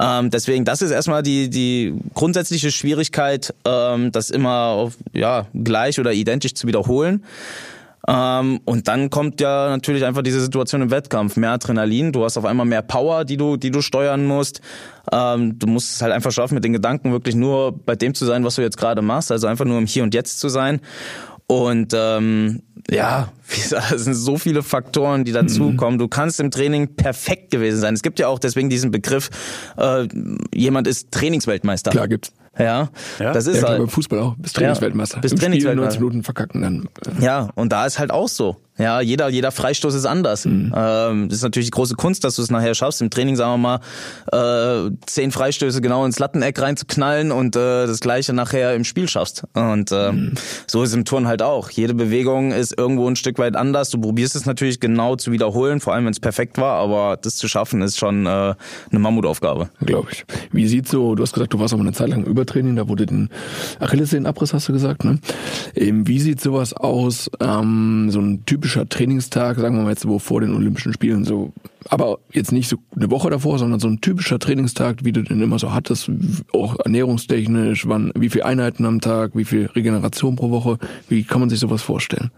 Ähm, deswegen, das ist erstmal die, die grundsätzliche Schwierigkeit, ähm, das immer auf, ja, gleich oder identisch zu wiederholen. Ähm, und dann kommt ja natürlich einfach diese Situation im Wettkampf. Mehr Adrenalin, du hast auf einmal mehr Power, die du, die du steuern musst. Ähm, du musst es halt einfach schaffen, mit den Gedanken wirklich nur bei dem zu sein, was du jetzt gerade machst. Also einfach nur im Hier und Jetzt zu sein. Und ähm, ja, es sind so viele Faktoren, die dazukommen. Mhm. Du kannst im Training perfekt gewesen sein. Es gibt ja auch deswegen diesen Begriff, äh, jemand ist Trainingsweltmeister. Klar gibt's. Ja, ja, das ist ja, halt. Beim Fußball auch. Bist Trainingsweltmeister. Ja, bist Trainingsweltmeister. 90 Minuten verkacken dann. Äh. Ja, und da ist halt auch so. Ja, jeder, jeder Freistoß ist anders. Mhm. Ähm, das ist natürlich die große Kunst, dass du es nachher schaffst, im Training, sagen wir mal, äh, zehn Freistöße genau ins Latteneck reinzuknallen und äh, das gleiche nachher im Spiel schaffst. Und äh, mhm. so ist es im Turn halt auch. Jede Bewegung ist irgendwo ein Stück weit anders. Du probierst es natürlich genau zu wiederholen, vor allem wenn es perfekt war, aber das zu schaffen ist schon äh, eine Mammutaufgabe. Glaube ich. Wie sieht so, du hast gesagt, du warst auch eine Zeit lang im Übertraining, da wurde den Achillessehnenabriss, hast du gesagt, ne? Ähm, wie sieht sowas aus, ähm, so ein typischer Trainingstag, sagen wir mal jetzt wo vor den Olympischen Spielen, so, aber jetzt nicht so eine Woche davor, sondern so ein typischer Trainingstag, wie du den immer so hattest, auch ernährungstechnisch, wann, wie viele Einheiten am Tag, wie viel Regeneration pro Woche, wie kann man sich sowas vorstellen?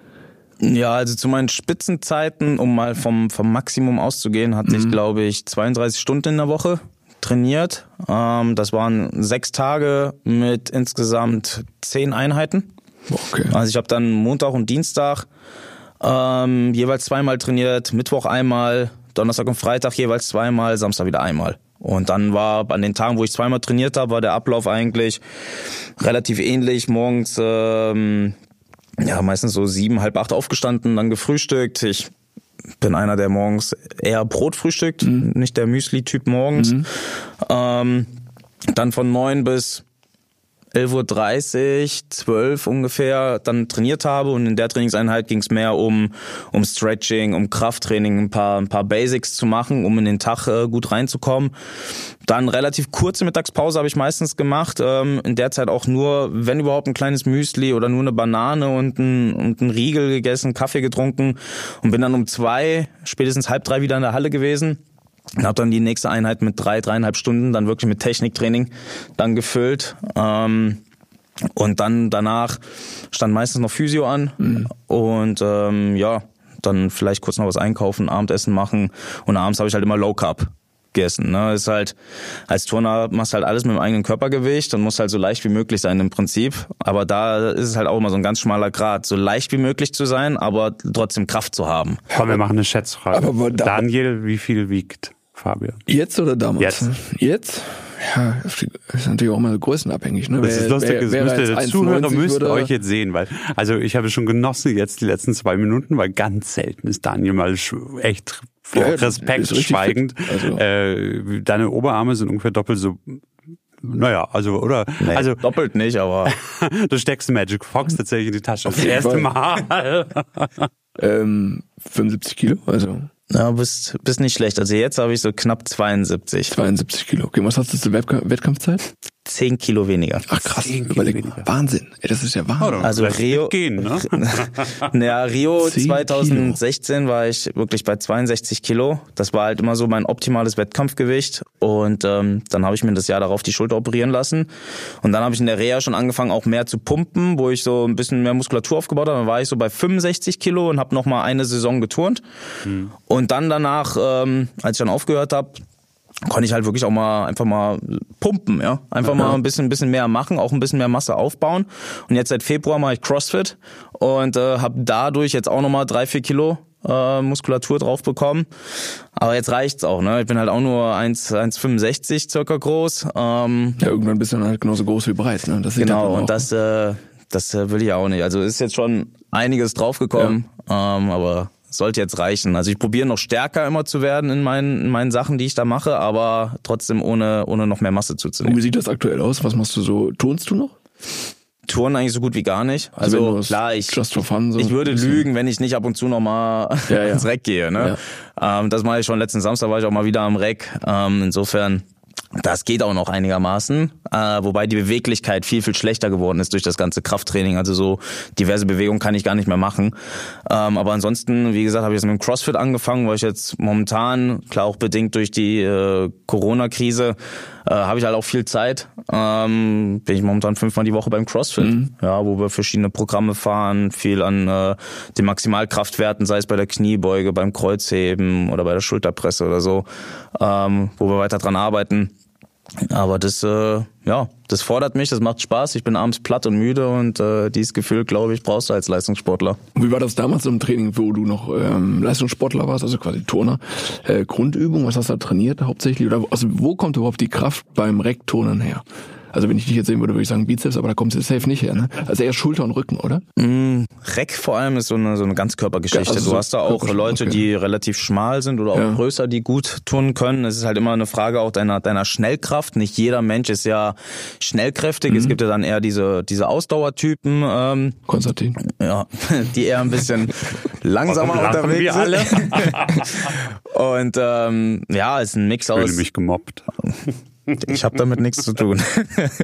Ja, also zu meinen Spitzenzeiten, um mal vom, vom Maximum auszugehen, hatte mhm. ich, glaube ich, 32 Stunden in der Woche trainiert. Ähm, das waren sechs Tage mit insgesamt zehn Einheiten. Okay. Also ich habe dann Montag und Dienstag ähm, jeweils zweimal trainiert, Mittwoch einmal, Donnerstag und Freitag jeweils zweimal, Samstag wieder einmal. Und dann war an den Tagen, wo ich zweimal trainiert habe, war der Ablauf eigentlich relativ ähnlich. Morgens ähm, ja meistens so sieben, halb acht aufgestanden, dann gefrühstückt. Ich bin einer, der morgens eher Brot frühstückt, mhm. nicht der Müsli-Typ morgens. Mhm. Ähm, dann von neun bis 11.30 Uhr, 12 ungefähr dann trainiert habe und in der Trainingseinheit ging es mehr um, um Stretching, um Krafttraining, ein paar, ein paar Basics zu machen, um in den Tag äh, gut reinzukommen. Dann relativ kurze Mittagspause habe ich meistens gemacht, ähm, in der Zeit auch nur, wenn überhaupt, ein kleines Müsli oder nur eine Banane und ein, und ein Riegel gegessen, Kaffee getrunken und bin dann um zwei, spätestens halb drei wieder in der Halle gewesen und habe dann die nächste Einheit mit drei, dreieinhalb Stunden dann wirklich mit Techniktraining dann gefüllt. Ähm, und dann danach stand meistens noch Physio an mhm. und ähm, ja, dann vielleicht kurz noch was einkaufen, Abendessen machen und abends habe ich halt immer Low Carb gegessen. Ne? Ist halt, als Turner machst du halt alles mit dem eigenen Körpergewicht und musst halt so leicht wie möglich sein im Prinzip. Aber da ist es halt auch immer so ein ganz schmaler Grad, so leicht wie möglich zu sein, aber trotzdem Kraft zu haben. Komm, wir machen eine Schätzfrage. Aber Daniel, wie viel wiegt Fabian? Jetzt oder damals? Jetzt. Jetzt? Ja, ist natürlich auch mal größenabhängig. Ne? Das ist lustig, wer, wer müsste, der Zuhörer müsste euch jetzt sehen, weil, also ich habe schon genossen jetzt die letzten zwei Minuten, weil ganz selten ist Daniel mal echt vor ja, Respekt schweigend. Also. Äh, deine Oberarme sind ungefähr doppelt so naja, also, oder? Nee, also, doppelt nicht, aber. du steckst Magic Fox tatsächlich in die Tasche. Das erste Mal. ähm, 75 Kilo, also. Ja, bist, bist nicht schlecht. Also jetzt habe ich so knapp 72. 72 Kilo. Okay, was hast du zur Wettkampfzeit? 10 Kilo weniger. Ach krass, überleg mal. Wahnsinn. Ey, das ist ja Wahnsinn. Oh, also Rio, gehen, ne? ja, Rio 2016 Kilo. war ich wirklich bei 62 Kilo. Das war halt immer so mein optimales Wettkampfgewicht. Und ähm, dann habe ich mir das Jahr darauf die Schulter operieren lassen. Und dann habe ich in der Reha schon angefangen, auch mehr zu pumpen, wo ich so ein bisschen mehr Muskulatur aufgebaut habe. Dann war ich so bei 65 Kilo und habe nochmal eine Saison geturnt. Hm. Und dann danach, ähm, als ich dann aufgehört habe, konnte ich halt wirklich auch mal einfach mal pumpen, ja. Einfach mal ein bisschen, ein bisschen mehr machen, auch ein bisschen mehr Masse aufbauen. Und jetzt seit Februar mache ich CrossFit und äh, habe dadurch jetzt auch nochmal drei, vier Kilo äh, Muskulatur drauf bekommen. Aber jetzt reicht's auch, ne? Ich bin halt auch nur 1,65 circa groß. Ähm, ja, irgendwann bist du dann halt genauso groß wie breit, ne? Das genau, und das, äh, das äh, will ich auch nicht. Also ist jetzt schon einiges draufgekommen, ja. ähm, aber sollte jetzt reichen. Also ich probiere noch stärker immer zu werden in meinen, in meinen Sachen, die ich da mache, aber trotzdem ohne, ohne noch mehr Masse zuzunehmen. Und wie sieht das aktuell aus? Was machst du so? Turnst du noch? Touren eigentlich so gut wie gar nicht. Also, also klar, ich, fun, so ich würde lügen, wenn ich nicht ab und zu noch mal ja, ja. ins Reck gehe. Ne? Ja. Ähm, das mache ich schon. Letzten Samstag war ich auch mal wieder am Reck. Ähm, insofern Das geht auch noch einigermaßen, äh, wobei die Beweglichkeit viel, viel schlechter geworden ist durch das ganze Krafttraining. Also so diverse Bewegungen kann ich gar nicht mehr machen. Ähm, aber ansonsten, wie gesagt, habe ich jetzt mit dem CrossFit angefangen, weil ich jetzt momentan, klar auch bedingt durch die äh, Corona-Krise, äh, habe ich halt auch viel Zeit. Ähm, bin ich momentan fünfmal die Woche beim CrossFit, mhm. ja, wo wir verschiedene Programme fahren, viel an äh, den Maximalkraftwerten, sei es bei der Kniebeuge, beim Kreuzheben oder bei der Schulterpresse oder so, ähm, wo wir weiter dran arbeiten. Aber das, äh, ja, das fordert mich, das macht Spaß. Ich bin abends platt und müde und äh, dieses Gefühl, glaube ich, brauchst du als Leistungssportler. Wie war das damals im Training, wo du noch ähm, Leistungssportler warst, also quasi Turner? Äh, Grundübung, was hast du da trainiert hauptsächlich? Oder also wo kommt überhaupt die Kraft beim Reckturnen her? Also wenn ich dich jetzt sehen würde, würde ich sagen Bizeps, aber da kommt es safe nicht her. Ne? Also eher Schulter und Rücken, oder? Mm, Reck vor allem ist so eine, so eine Ganzkörpergeschichte. Also du hast da auch Leute, okay. die relativ schmal sind oder auch ja. größer, die gut tun können. Es ist halt immer eine Frage auch deiner, deiner Schnellkraft. Nicht jeder Mensch ist ja schnellkräftig. Mhm. Es gibt ja dann eher diese, diese Ausdauertypen. Ähm, Konstantin. Ja, die eher ein bisschen langsamer unterwegs wir alle. und ähm, ja, ist ein Mix aus... Ich fühle mich gemobbt. Ich habe damit nichts zu tun.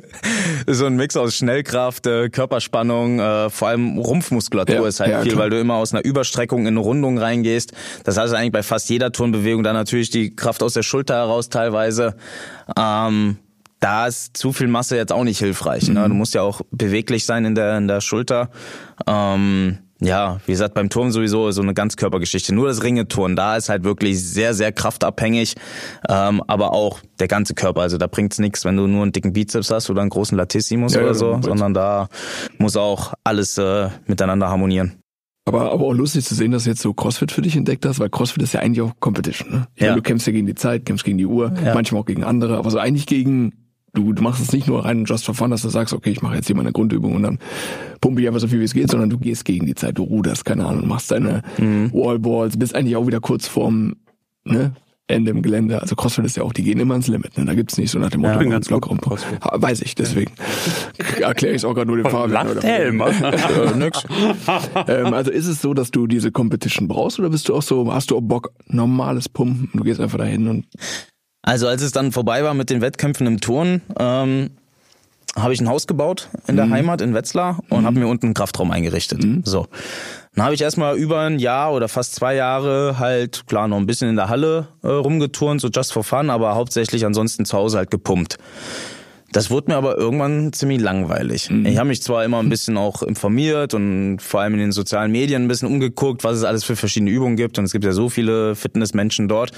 so ein Mix aus Schnellkraft, äh, Körperspannung, äh, vor allem Rumpfmuskulatur ja, ist halt ja, viel, klar. weil du immer aus einer Überstreckung in eine Rundung reingehst. Das heißt eigentlich bei fast jeder Turnbewegung dann natürlich die Kraft aus der Schulter heraus teilweise. Ähm, da ist zu viel Masse jetzt auch nicht hilfreich. Ne? Mhm. Du musst ja auch beweglich sein in der, in der Schulter. Ähm, ja, wie gesagt, beim Turm sowieso so eine Ganzkörpergeschichte. Nur das Ringeturn, da ist halt wirklich sehr, sehr kraftabhängig, ähm, aber auch der ganze Körper. Also da bringt's nichts, wenn du nur einen dicken Bizeps hast oder einen großen Latissimus ja, oder so, ja, sondern da muss auch alles äh, miteinander harmonieren. Aber, aber auch lustig zu sehen, dass du jetzt so CrossFit für dich entdeckt hast, weil CrossFit ist ja eigentlich auch Competition. Ne? Ja. du kämpfst ja gegen die Zeit, kämpfst gegen die Uhr, ja. manchmal auch gegen andere, aber so eigentlich gegen du, du machst es nicht nur rein just for fun, dass du sagst, okay, ich mache jetzt hier meine Grundübung und dann pumpe ich einfach so viel wie es geht, sondern du gehst gegen die Zeit, du ruderst, keine Ahnung, machst deine mhm. Wallballs, bist eigentlich auch wieder kurz vorm ne, Ende im Gelände. Also CrossFit ist ja auch, die gehen immer ins Limit. Ne? Da gibt's nicht so nach dem Motto, ja, bin ganz locker um CrossFit. Weiß ich, deswegen erkläre ich es auch gerade nur dem Fabian. Lacht Helm. äh, nix. ähm, also ist es so, dass du diese Competition brauchst oder bist du auch so, hast du auch Bock, normales Pumpen, du gehst einfach dahin und also als es dann vorbei war mit den Wettkämpfen im Turn, ähm, habe ich ein Haus gebaut in der mhm. Heimat in Wetzlar und mhm. habe mir unten einen Kraftraum eingerichtet. Mhm. So. Dann habe ich erstmal über ein Jahr oder fast zwei Jahre halt, klar, noch ein bisschen in der Halle äh, rumgeturnt, so just for fun, aber hauptsächlich ansonsten zu Hause halt gepumpt. Das wurde mir aber irgendwann ziemlich langweilig. Mhm. Ich habe mich zwar immer ein bisschen auch informiert und vor allem in den sozialen Medien ein bisschen umgeguckt, was es alles für verschiedene Übungen gibt. Und es gibt ja so viele Fitnessmenschen dort.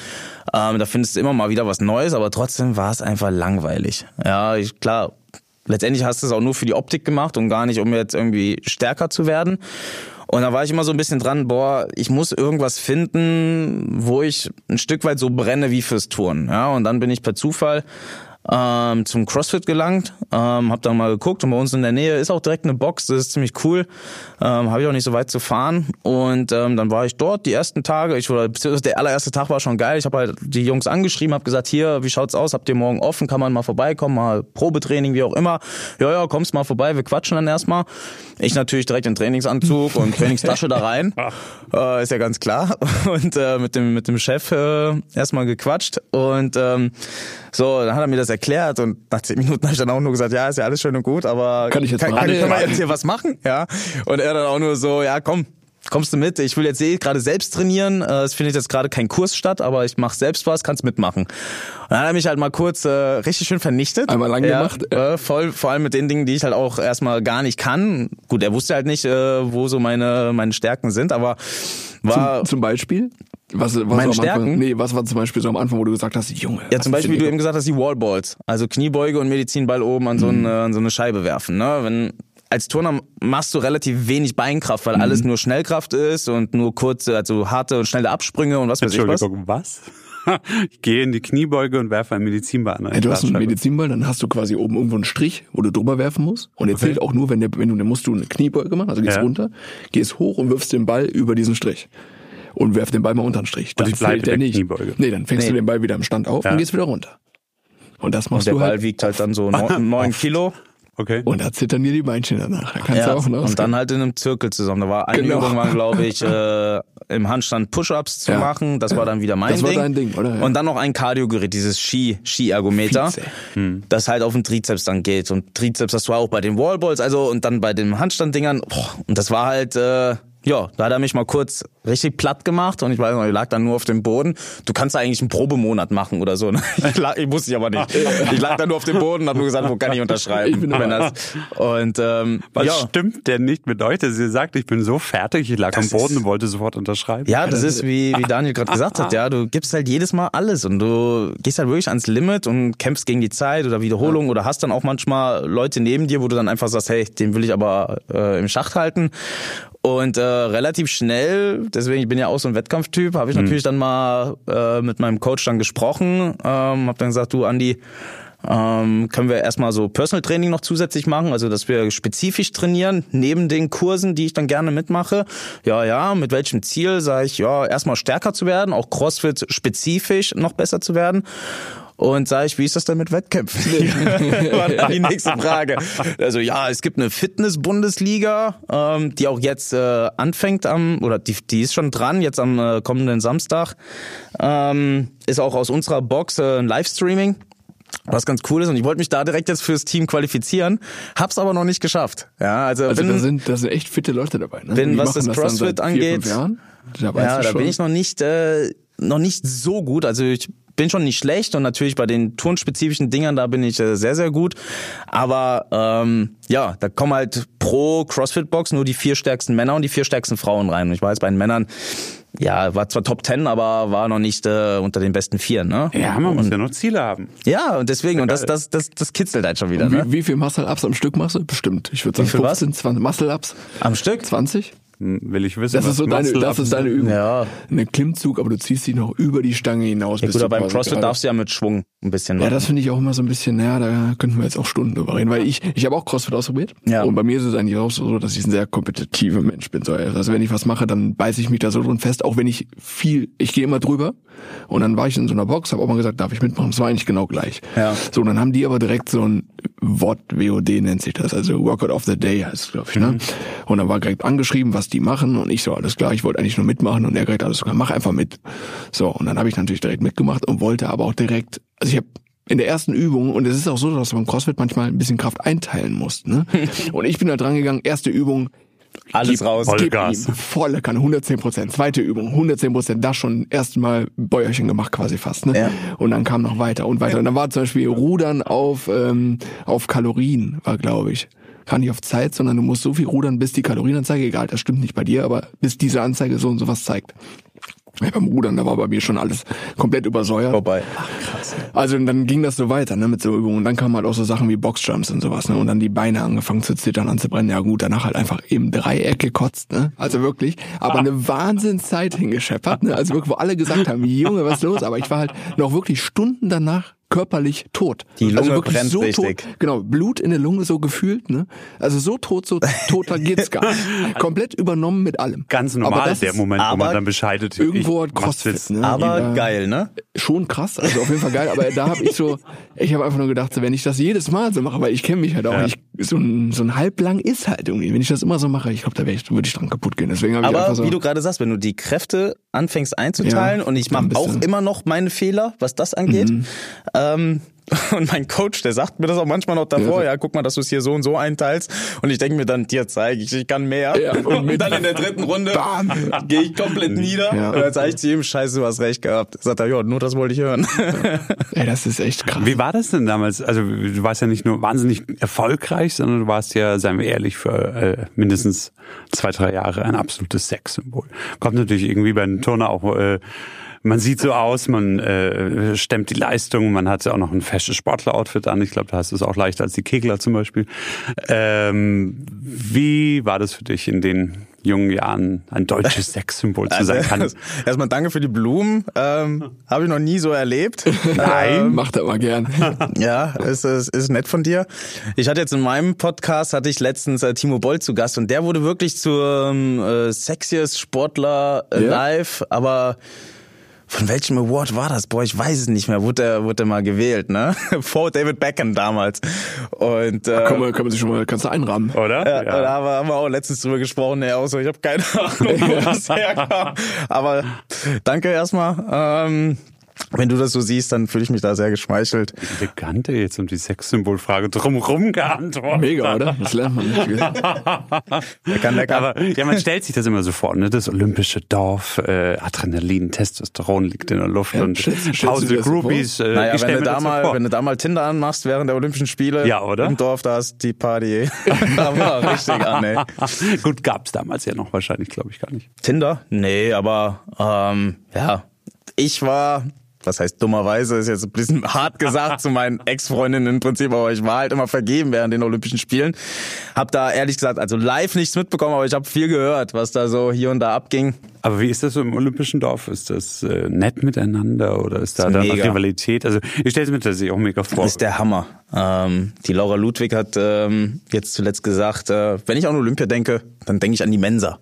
Ähm, da findest du immer mal wieder was Neues, aber trotzdem war es einfach langweilig. Ja, ich, klar, letztendlich hast du es auch nur für die Optik gemacht und gar nicht, um jetzt irgendwie stärker zu werden. Und da war ich immer so ein bisschen dran, boah, ich muss irgendwas finden, wo ich ein Stück weit so brenne wie fürs Touren. Ja, und dann bin ich per Zufall ähm, zum CrossFit gelangt, ähm, habe dann mal geguckt und bei uns in der Nähe ist auch direkt eine Box, das ist ziemlich cool, ähm, habe ich auch nicht so weit zu fahren und ähm, dann war ich dort die ersten Tage, ich oder der allererste Tag war schon geil, ich habe halt die Jungs angeschrieben, habe gesagt, hier, wie schaut's aus, habt ihr morgen offen, kann man mal vorbeikommen, mal Probetraining, wie auch immer, ja, ja, kommst mal vorbei, wir quatschen dann erstmal. Ich natürlich direkt in Trainingsanzug und Trainingstasche da rein, äh, ist ja ganz klar. Und äh, mit dem mit dem Chef äh, erstmal gequatscht und ähm, so, dann hat er mir das erklärt und nach zehn Minuten habe ich dann auch nur gesagt, ja, ist ja alles schön und gut, aber kann ich jetzt, kann, kann ich mal jetzt hier was machen? Ja. Und er dann auch nur so, ja, komm, kommst du mit? Ich will jetzt eh gerade selbst trainieren. Äh, es findet jetzt gerade kein Kurs statt, aber ich mache selbst was, kannst mitmachen. Und dann hat er mich halt mal kurz äh, richtig schön vernichtet. Einmal lang ja, gemacht. Äh, voll, vor allem mit den Dingen, die ich halt auch erstmal gar nicht kann. Gut, er wusste halt nicht, äh, wo so meine meine Stärken sind, aber war zum, zum Beispiel was, was Meine Stärken? Anfang, nee, was war zum Beispiel so am Anfang, wo du gesagt hast, Junge. Ja, zum Beispiel, wie du eben gesagt hast, die Wallballs. Also Kniebeuge und Medizinball oben an so, mhm. eine, an so eine Scheibe werfen. Ne? Wenn, als Turner machst du relativ wenig Beinkraft, weil mhm. alles nur Schnellkraft ist und nur kurze, also harte und schnelle Absprünge und was weiß ich was. was? ich gehe in die Kniebeuge und werfe einen Medizinball an. Ja, du hast einen Medizinball, dann hast du quasi oben irgendwo einen Strich, wo du drüber werfen musst. Und der okay. zählt auch nur, wenn, der, wenn du, dann musst du eine Kniebeuge machen, also gehst ja. runter, gehst hoch und wirfst den Ball über diesen Strich und werf den Ball mal unter den Strich. Dann fällt der nicht. Kniebeuge. Nee, dann fängst nee. du den Ball wieder im Stand auf ja. und gehst wieder runter. Und das machst und der du Ball halt wiegt halt dann so neun Kilo. Okay. Und da zittern dir die Beinchen danach. Da kannst ja, du auch Und dann halt in einem Zirkel zusammen. Da war eine genau. Übung, waren, glaube ich, äh, im Handstand Push-Ups zu Ja. machen. Das war dann wieder mein Das war Ding. dein Ding, oder? Ja. Und dann noch ein Kardiogerät, dieses Ski, Ski-Ergometer, Vize. das halt auf den Trizeps dann geht. Und Trizeps, das war auch bei den Wallballs, also und dann bei den Handstanddingern. Und das war halt, äh, ja, da hat er mich mal kurz richtig platt gemacht und ich weiß noch, ich lag dann nur auf dem Boden. Du kannst da eigentlich einen Probemonat machen oder so. Ne? Ich, lag, ich wusste ich aber nicht. Ich lag da nur auf dem Boden und hab nur gesagt, wo kann ich unterschreiben? Ich bin wenn das, und ähm, Was ja. stimmt denn nicht mit euch? dass ihr sagt, ich bin so fertig, ich lag am Das Boden ist- und wollte sofort unterschreiben? Ja, das ist wie, wie Daniel gerade gesagt hat, ja, du gibst halt jedes Mal alles und du gehst halt wirklich ans Limit und kämpfst gegen die Zeit oder Wiederholung oder hast dann auch manchmal Leute neben dir, wo du dann einfach sagst, hey, den will ich aber äh, im Schacht halten. Und äh, relativ schnell, deswegen ich bin ja auch so ein Wettkampftyp, habe ich natürlich dann mal äh, mit meinem Coach dann gesprochen, ähm, habe dann gesagt, du Andi, ähm, können wir erstmal so Personal Training noch zusätzlich machen, also dass wir spezifisch trainieren, neben den Kursen, die ich dann gerne mitmache. Ja, ja, mit welchem Ziel, sage ich, ja, erstmal stärker zu werden, auch CrossFit spezifisch noch besser zu werden. Und sage ich, wie ist das denn mit Wettkämpfen? War dann die nächste Frage. Also ja, es gibt eine Fitness-Bundesliga, ähm, die auch jetzt äh, anfängt am, oder die, die ist schon dran, jetzt am äh, kommenden Samstag. Ähm, ist auch aus unserer Box äh, ein Livestreaming was ganz cool ist und ich wollte mich da direkt jetzt fürs Team qualifizieren, hab's aber noch nicht geschafft. Ja, also, Also bin, da sind, da sind echt fitte Leute dabei. Ne? Bin, was das CrossFit angeht. Da ja, da schon. bin ich noch nicht äh, noch nicht so gut. Also ich bin schon nicht schlecht und natürlich bei den turnspezifischen Dingern da bin ich äh, sehr sehr gut. Aber ähm, ja, da kommen halt pro CrossFit Box nur die vier stärksten Männer und die vier stärksten Frauen rein. Und ich weiß bei den Männern ja, war zwar Top Ten, aber war noch nicht äh, unter den besten vier, ne? Ja, man muss ja noch Ziele haben. Ja, und deswegen, und das, das, das, das kitzelt halt schon wieder, ne? Wie, wie viel Muscle-Ups am Stück machst du? Bestimmt. Ich würde sagen Wie viel was? 15, 20 Muscle-Ups. Am Stück? 20? Will ich wissen, Das ist so deine, das ist deine Übung. Ja. Ein Klimmzug, aber du ziehst dich noch über die Stange hinaus. Ja, bis gut, aber beim CrossFit gerade- darfst du ja mit Schwung ein bisschen machen. Ja, das finde ich auch immer so ein bisschen, naja, da könnten wir jetzt auch Stunden drüber reden, weil ich, ich habe auch CrossFit ausprobiert. Ja. Und bei mir ist es eigentlich auch so, dass ich ein sehr kompetitiver Mensch bin. So, Also wenn ich was mache, dann beiße ich mich da so drin fest, auch wenn ich viel, ich gehe immer drüber. Und dann war ich in so einer Box, habe auch mal gesagt, darf ich mitmachen? Das war eigentlich genau gleich. Ja. So, und dann haben die aber direkt so ein Wort, WOD nennt sich das, also Workout of the Day heißt es, glaube ich. Ne? Und dann war direkt angeschrieben, was die machen. Und ich so, alles klar, ich wollte eigentlich nur mitmachen. Und er direkt, alles klar, mach einfach mit. So, und dann habe ich natürlich direkt mitgemacht und wollte aber auch direkt, also ich habe in der ersten Übung, und es ist auch so, dass man CrossFit manchmal ein bisschen Kraft einteilen muss. Ne? Und ich bin da dran gegangen, erste Übung, Alles gib, raus. Vollgas. volle Kanne, 110 Prozent. Zweite Übung, 110 Prozent. Das schon erstmal Bäuerchen gemacht quasi fast. Ne? Ja. Und dann kam noch weiter und weiter. Und dann war zum Beispiel Rudern auf, ähm, auf Kalorien, war glaube ich. Gar nicht auf Zeit, sondern du musst so viel rudern, bis die Kalorienanzeige, egal, das stimmt nicht bei dir, aber bis diese Anzeige so und so was zeigt. Ja, beim Rudern, da war bei mir schon alles komplett übersäuert. Vorbei. Also und dann ging das so weiter, ne, mit so Übungen. Und dann kamen halt auch so Sachen wie Boxjumps und sowas, ne? Und dann die Beine angefangen zu zittern, anzubrennen. Ja gut, danach halt einfach im Dreieck gekotzt, ne? Also wirklich. Aber eine Wahnsinnszeit hingescheppert, ne? Also wirklich, wo alle gesagt haben, Junge, was ist los? Aber ich war halt noch wirklich Stunden danach körperlich tot. Die Lunge also wirklich brennt so richtig. tot. Genau, Blut in der Lunge so gefühlt, ne? Also so tot, so toter geht's gar nicht. Komplett übernommen mit allem. Ganz Aber normal, der Moment, wo aber man dann bescheidet. Irgendwo hat CrossFit, ne? Aber Ja geil, ne? schon krass, also auf jeden Fall geil, aber da habe ich so, ich habe einfach nur gedacht, so, wenn ich das jedes Mal so mache, weil ich kenne mich halt auch, Ja. ich, so ein, so ein halblang ist halt irgendwie, wenn ich das immer so mache, ich glaube, da ich, würde ich dran kaputt gehen, deswegen habe ich einfach Aber so, wie du gerade sagst, wenn du die Kräfte anfängst einzuteilen Ja, und ich mache auch Mhm. immer noch meine Fehler, was das angeht. Ähm, und mein Coach, der sagt mir das auch manchmal noch davor, Ja. ja, guck mal, dass du es hier so und so einteilst. Und ich denke mir dann, dir zeige ich, ich kann mehr. Ja, und und, dann in der dritten Runde gehe ich komplett nieder. Ja. Und dann sage ich zu ihm, scheiße, du hast recht gehabt. Sagt er, ja, nur das wollte ich hören. ey, das ist echt krass. Wie war das denn damals? Also du warst ja nicht nur wahnsinnig erfolgreich, sondern du warst ja, seien wir ehrlich, für äh, mindestens zwei, drei Jahre ein absolutes Sexsymbol. Kommt natürlich irgendwie bei den Turner auch, äh, man sieht so aus, man äh, stemmt die Leistung, man hat ja auch noch ein fesches Sportler-Outfit an. Ich glaube, da hast du es auch leichter als die Kegler zum Beispiel. Ähm, wie war das für dich in den jungen Jahren, ein deutsches Sexsymbol zu sein? Kann, Also, erstmal danke für die Blumen. Ähm, Habe ich noch nie so erlebt. Nein, macht aber gern. Ja, ist, ist, ist nett von dir. Ich hatte jetzt in meinem Podcast, hatte ich letztens äh, Timo Boll zu Gast und der wurde wirklich zum äh, sexiest Sportler äh, Ja. live, aber von welchem Award war das? Boah, ich weiß es nicht mehr. Wurde er, wurde er mal gewählt, ne? Vor David Beckham damals. Und äh, Kann man, kann man sich schon mal, kannst du einrahmen. Oder? ja, Da haben wir, haben wir auch letztens drüber gesprochen, ja, auch so, ich habe keine Ahnung, wo das herkam. Aber danke erstmal. Ähm, wenn du das so siehst, dann fühle ich mich da sehr geschmeichelt. Elegante jetzt um die Sexsymbolfrage drumherum geantwortet. Mega, oder? Das lernt man nicht. Lecker, lecker. Aber ja, man stellt sich das immer so vor, ne? Das olympische Dorf, äh, Adrenalin, Testosteron liegt in der Luft Ja, und tausende Groupies. Äh, naja, ich wenn du, da mal, vor. wenn du da mal Tinder anmachst während der Olympischen Spiele Ja, oder? im Dorf, da ist die Party aber richtig an, ey. Gut, gab's damals ja noch wahrscheinlich, glaube ich, gar nicht. Tinder? Nee, aber ähm, ja, ich war, was heißt dummerweise, ist jetzt ein bisschen hart gesagt zu meinen Ex-Freundinnen im Prinzip, aber ich war halt immer vergeben während den Olympischen Spielen. Hab da ehrlich gesagt, also live nichts mitbekommen, aber ich habe viel gehört, was da so hier und da abging. Aber wie ist das so im olympischen Dorf? Ist das äh, nett miteinander oder ist da dann mega. Rivalität? Also ich stelle es mir tatsächlich auch mega vor. Das ist der Hammer. Ähm, die Laura Ludwig hat ähm, jetzt zuletzt gesagt, äh, wenn ich an Olympia denke, dann denke ich an die Mensa.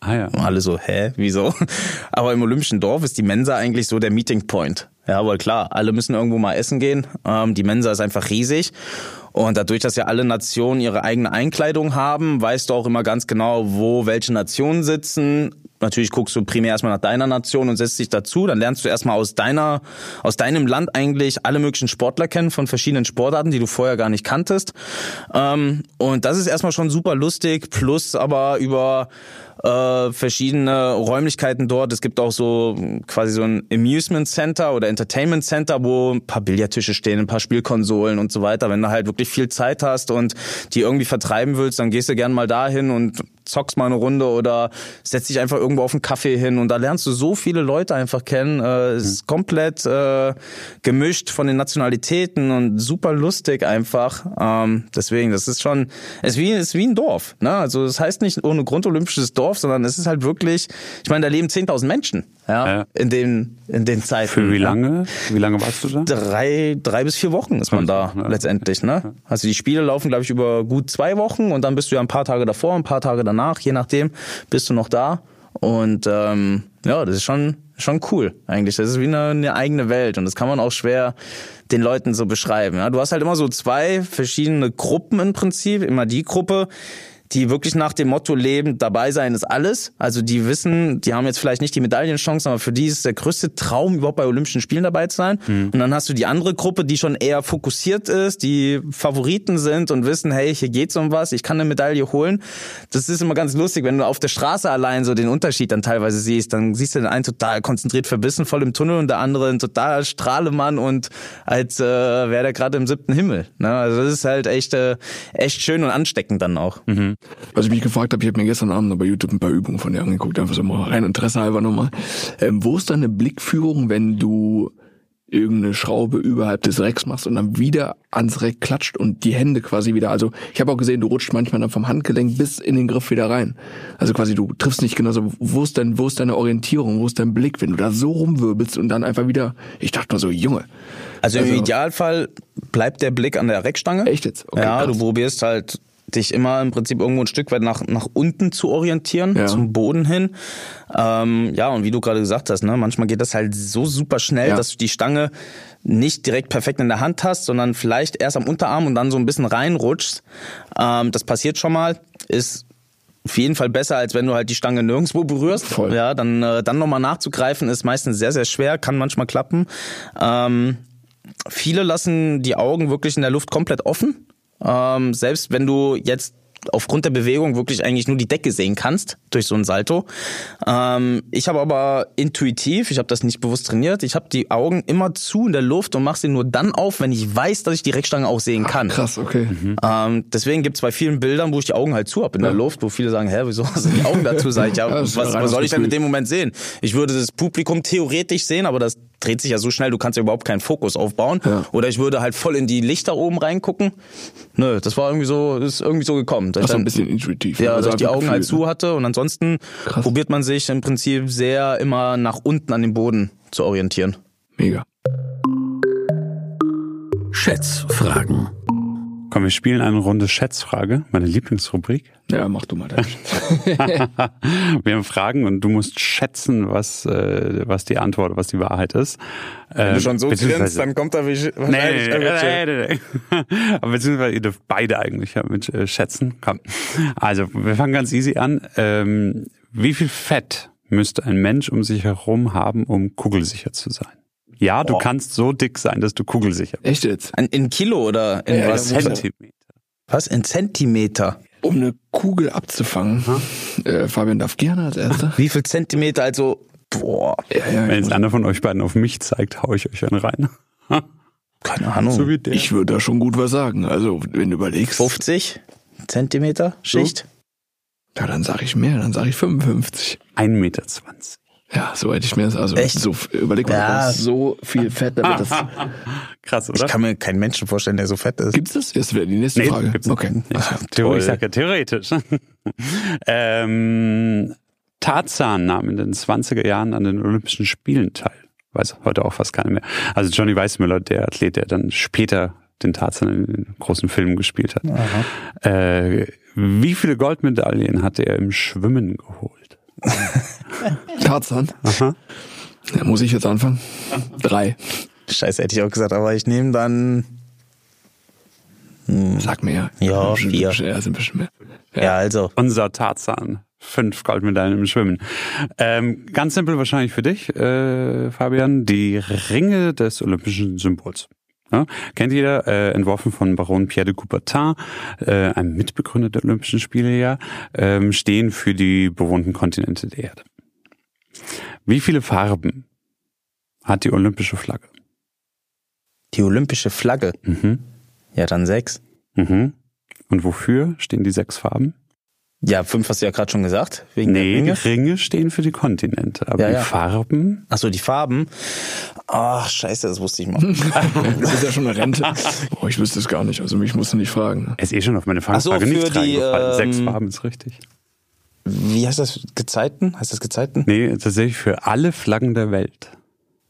Ah ja. Und alle so, hä, wieso? Aber im Olympischen Dorf ist die Mensa eigentlich so der Meeting Point. Ja, aber klar, alle müssen irgendwo mal essen gehen. Ähm, die Mensa ist einfach riesig. Und dadurch, dass ja alle Nationen ihre eigene Einkleidung haben, weißt du auch immer ganz genau, wo welche Nationen sitzen. Natürlich guckst du primär erstmal nach deiner Nation und setzt dich dazu. Dann lernst du erstmal aus deiner, aus deinem Land eigentlich alle möglichen Sportler kennen von verschiedenen Sportarten, die du vorher gar nicht kanntest. Ähm, und das ist erstmal schon super lustig, plus aber über äh, verschiedene Räumlichkeiten dort. Es gibt auch so quasi so ein Amusement Center oder Entertainment Center, wo ein paar Billardtische stehen, ein paar Spielkonsolen und so weiter. Wenn du halt wirklich viel Zeit hast und die irgendwie vertreiben willst, dann gehst du gern mal dahin und zockst mal eine Runde oder setzt dich einfach irgendwo auf einen Kaffee hin und da lernst du so viele Leute einfach kennen. Äh, es ist komplett äh, gemischt von den Nationalitäten und super lustig einfach. Ähm, deswegen, das ist schon, es ist wie, ist wie ein Dorf. Ne? Also das heißt nicht ohne Grund olympisches Dorf, sondern es ist halt wirklich, ich meine, da leben 10.000 Menschen ja, Ja. in den in den Zeiten. Für wie lange? Wie lange warst du da? Drei, drei bis vier Wochen ist man da Ja. letztendlich. Ne? Also die Spiele laufen, glaube ich, über gut zwei Wochen und dann bist du ja ein paar Tage davor, ein paar Tage danach, je nachdem, bist du noch da. Und ähm, ja, das ist schon schon cool eigentlich. Das ist wie eine, eine eigene Welt und das kann man auch schwer den Leuten so beschreiben. Ja? Du hast halt immer so zwei verschiedene Gruppen im Prinzip. Immer die Gruppe, die wirklich nach dem Motto leben, dabei sein ist alles. Also die wissen, die haben jetzt vielleicht nicht die Medaillenchancen, aber für die ist der größte Traum, überhaupt bei Olympischen Spielen dabei zu sein. Und dann hast du die andere Gruppe, die schon eher fokussiert ist, die Favoriten sind und wissen, hey, hier geht's um was, ich kann eine Medaille holen. Das ist immer ganz lustig, wenn du auf der Straße allein so den Unterschied dann teilweise siehst, dann siehst du den einen total konzentriert verbissen, voll im Tunnel und der andere ein total Strahlemann und als äh, wäre der gerade im siebten Himmel. Ne? Also das ist halt echt, äh, echt schön und ansteckend dann auch. Was ich mich gefragt habe, ich habe mir gestern Abend noch bei YouTube ein paar Übungen von dir angeguckt, einfach so mal rein Interesse halber nochmal. Ähm, wo ist deine Blickführung, wenn du irgendeine Schraube überhalb des Recks machst und dann wieder ans Reck klatscht und die Hände quasi wieder, also ich habe auch gesehen, du rutscht manchmal dann vom Handgelenk bis in den Griff wieder rein. Also quasi du triffst nicht genau so, wo ist denn, wo ist deine Orientierung, wo ist dein Blick, wenn du da so rumwirbelst und dann einfach wieder, ich dachte mal so, Junge, Also, Also- im Idealfall bleibt der Blick an der Reckstange. Echt jetzt? Okay, ja, krass. du probierst halt dich immer im Prinzip irgendwo ein Stück weit nach, nach unten zu orientieren, Ja. zum Boden hin. Ähm, ja, und wie du gerade gesagt hast, ne, manchmal geht das halt so super schnell, Ja. dass du die Stange nicht direkt perfekt in der Hand hast, sondern vielleicht erst am Unterarm und dann so ein bisschen reinrutschst. Ähm, das passiert schon mal, ist auf jeden Fall besser, als wenn du halt die Stange nirgendwo berührst. Voll. Ja, dann, äh, dann nochmal nachzugreifen ist meistens sehr, sehr schwer, kann manchmal klappen. Ähm, viele lassen die Augen wirklich in der Luft komplett offen. Ähm, selbst wenn du jetzt aufgrund der Bewegung wirklich eigentlich nur die Decke sehen kannst durch so ein Salto. Ähm, ich habe aber intuitiv, ich habe das nicht bewusst trainiert, ich habe die Augen immer zu in der Luft und mache sie nur dann auf, wenn ich weiß, dass ich die Reckstange auch sehen kann. krass, okay. Ähm, deswegen gibt's bei vielen Bildern, wo ich die Augen halt zu habe in der Luft, wo viele sagen, hä, wieso hast du die Augen dazu? Sag ich, ja, Ja, ja was, was soll ich denn in dem Moment sehen? Ich würde das Publikum theoretisch sehen, aber das dreht sich ja so schnell, du kannst ja überhaupt keinen Fokus aufbauen. Ja. Oder ich würde halt voll in die Lichter oben reingucken. Nö, das war irgendwie so, ist irgendwie so gekommen. dass Das ich ist ein bisschen intuitiv. ja, Also dass ich die einfach Augen halt Gefühl, zu hatte und ansonsten Krass. probiert man sich im Prinzip sehr immer nach unten an den Boden zu orientieren. Mega. Schätzfragen. Komm, wir spielen eine Runde Schätzfrage, meine Lieblingsrubrik. Ja, mach du mal das. wir haben Fragen und du musst schätzen, was, äh, was die Antwort, was die Wahrheit ist. Wenn du schon so grinst, dann kommt da wahrscheinlich nee, nee, nee, nee. Aber beziehungsweise ihr dürft beide eigentlich ja mit äh, schätzen. Komm. Also, wir fangen ganz easy an. Ähm, wie viel Fett müsste ein Mensch um sich herum haben, um kugelsicher zu sein? Ja, du kannst so dick sein, dass du kugelsicher bist. Echt jetzt? In, in Kilo oder in Ja, was? ja, Zentimeter. Was? In Zentimeter? Um eine Kugel abzufangen. Äh, Fabian darf gerne als Erster. Wie viel Zentimeter? Also, boah, Ja, ja, Wenn jetzt einer von euch beiden auf mich zeigt, hau ich euch einen rein. keine Ahnung. wie der. ich würde da schon gut was sagen. Also, wenn du überlegst, 50 Zentimeter Schicht? ja, dann sage ich mehr, dann sage ich 55. 1,20 Meter. Ja, so hätte ich mir das, also Echt? so, überleg mal, Ja. das ist so viel Fett, damit das, Krass, Ich oder? kann mir keinen Menschen vorstellen, der so fett ist. gibt's das? Jetzt wäre die nächste Nee, Frage. gibt's okay. toll. ich sag ja theoretisch. ähm, Tarzan nahm in den 20er Jahren an den Olympischen Spielen teil. Weiß heute auch fast keiner mehr. Also Johnny Weissmuller, der Athlet, der dann später den Tarzan in den großen Filmen gespielt hat. Äh, wie viele Goldmedaillen hat er im Schwimmen geholt? Tarzan. Aha. Ja, muss ich jetzt anfangen? Drei. Scheiße, hätte ich auch gesagt, aber ich nehme dann, Sag mir. Ja, Bestimmt- vier. Ja, sind bestimmt mehr. ja, also, Unser Tarzan. Fünf Goldmedaillen im Schwimmen. Ähm, ganz simpel wahrscheinlich für dich, äh, Fabian, die Ringe des olympischen Symbols. Ja, kennt jeder, äh, entworfen von Baron Pierre de Coubertin, äh, einem Mitbegründer der Olympischen Spiele ja, ähm, stehen für die bewohnten Kontinente der Erde. Wie viele Farben hat die olympische Flagge? die olympische Flagge. Mhm. Ja, dann sechs. Mhm. Und wofür stehen die sechs Farben? Ja, fünf hast du ja gerade schon gesagt. Wegen Nee, der die Ringe. Ringe stehen für die Kontinente, aber Ja, die ja. Farben Achso, die Farben. Ach, scheiße, das wusste ich mal. Das ist ja schon eine Rente. Oh, ich wüsste es gar nicht. Also mich musst du nicht fragen. Er ist eh schon auf meine Ach so, nicht die, reingefallen. Sechs ähm, Farben ist richtig. Wie heißt das? Gezeiten? Heißt das Gezeiten? Nee, tatsächlich für alle Flaggen der Welt.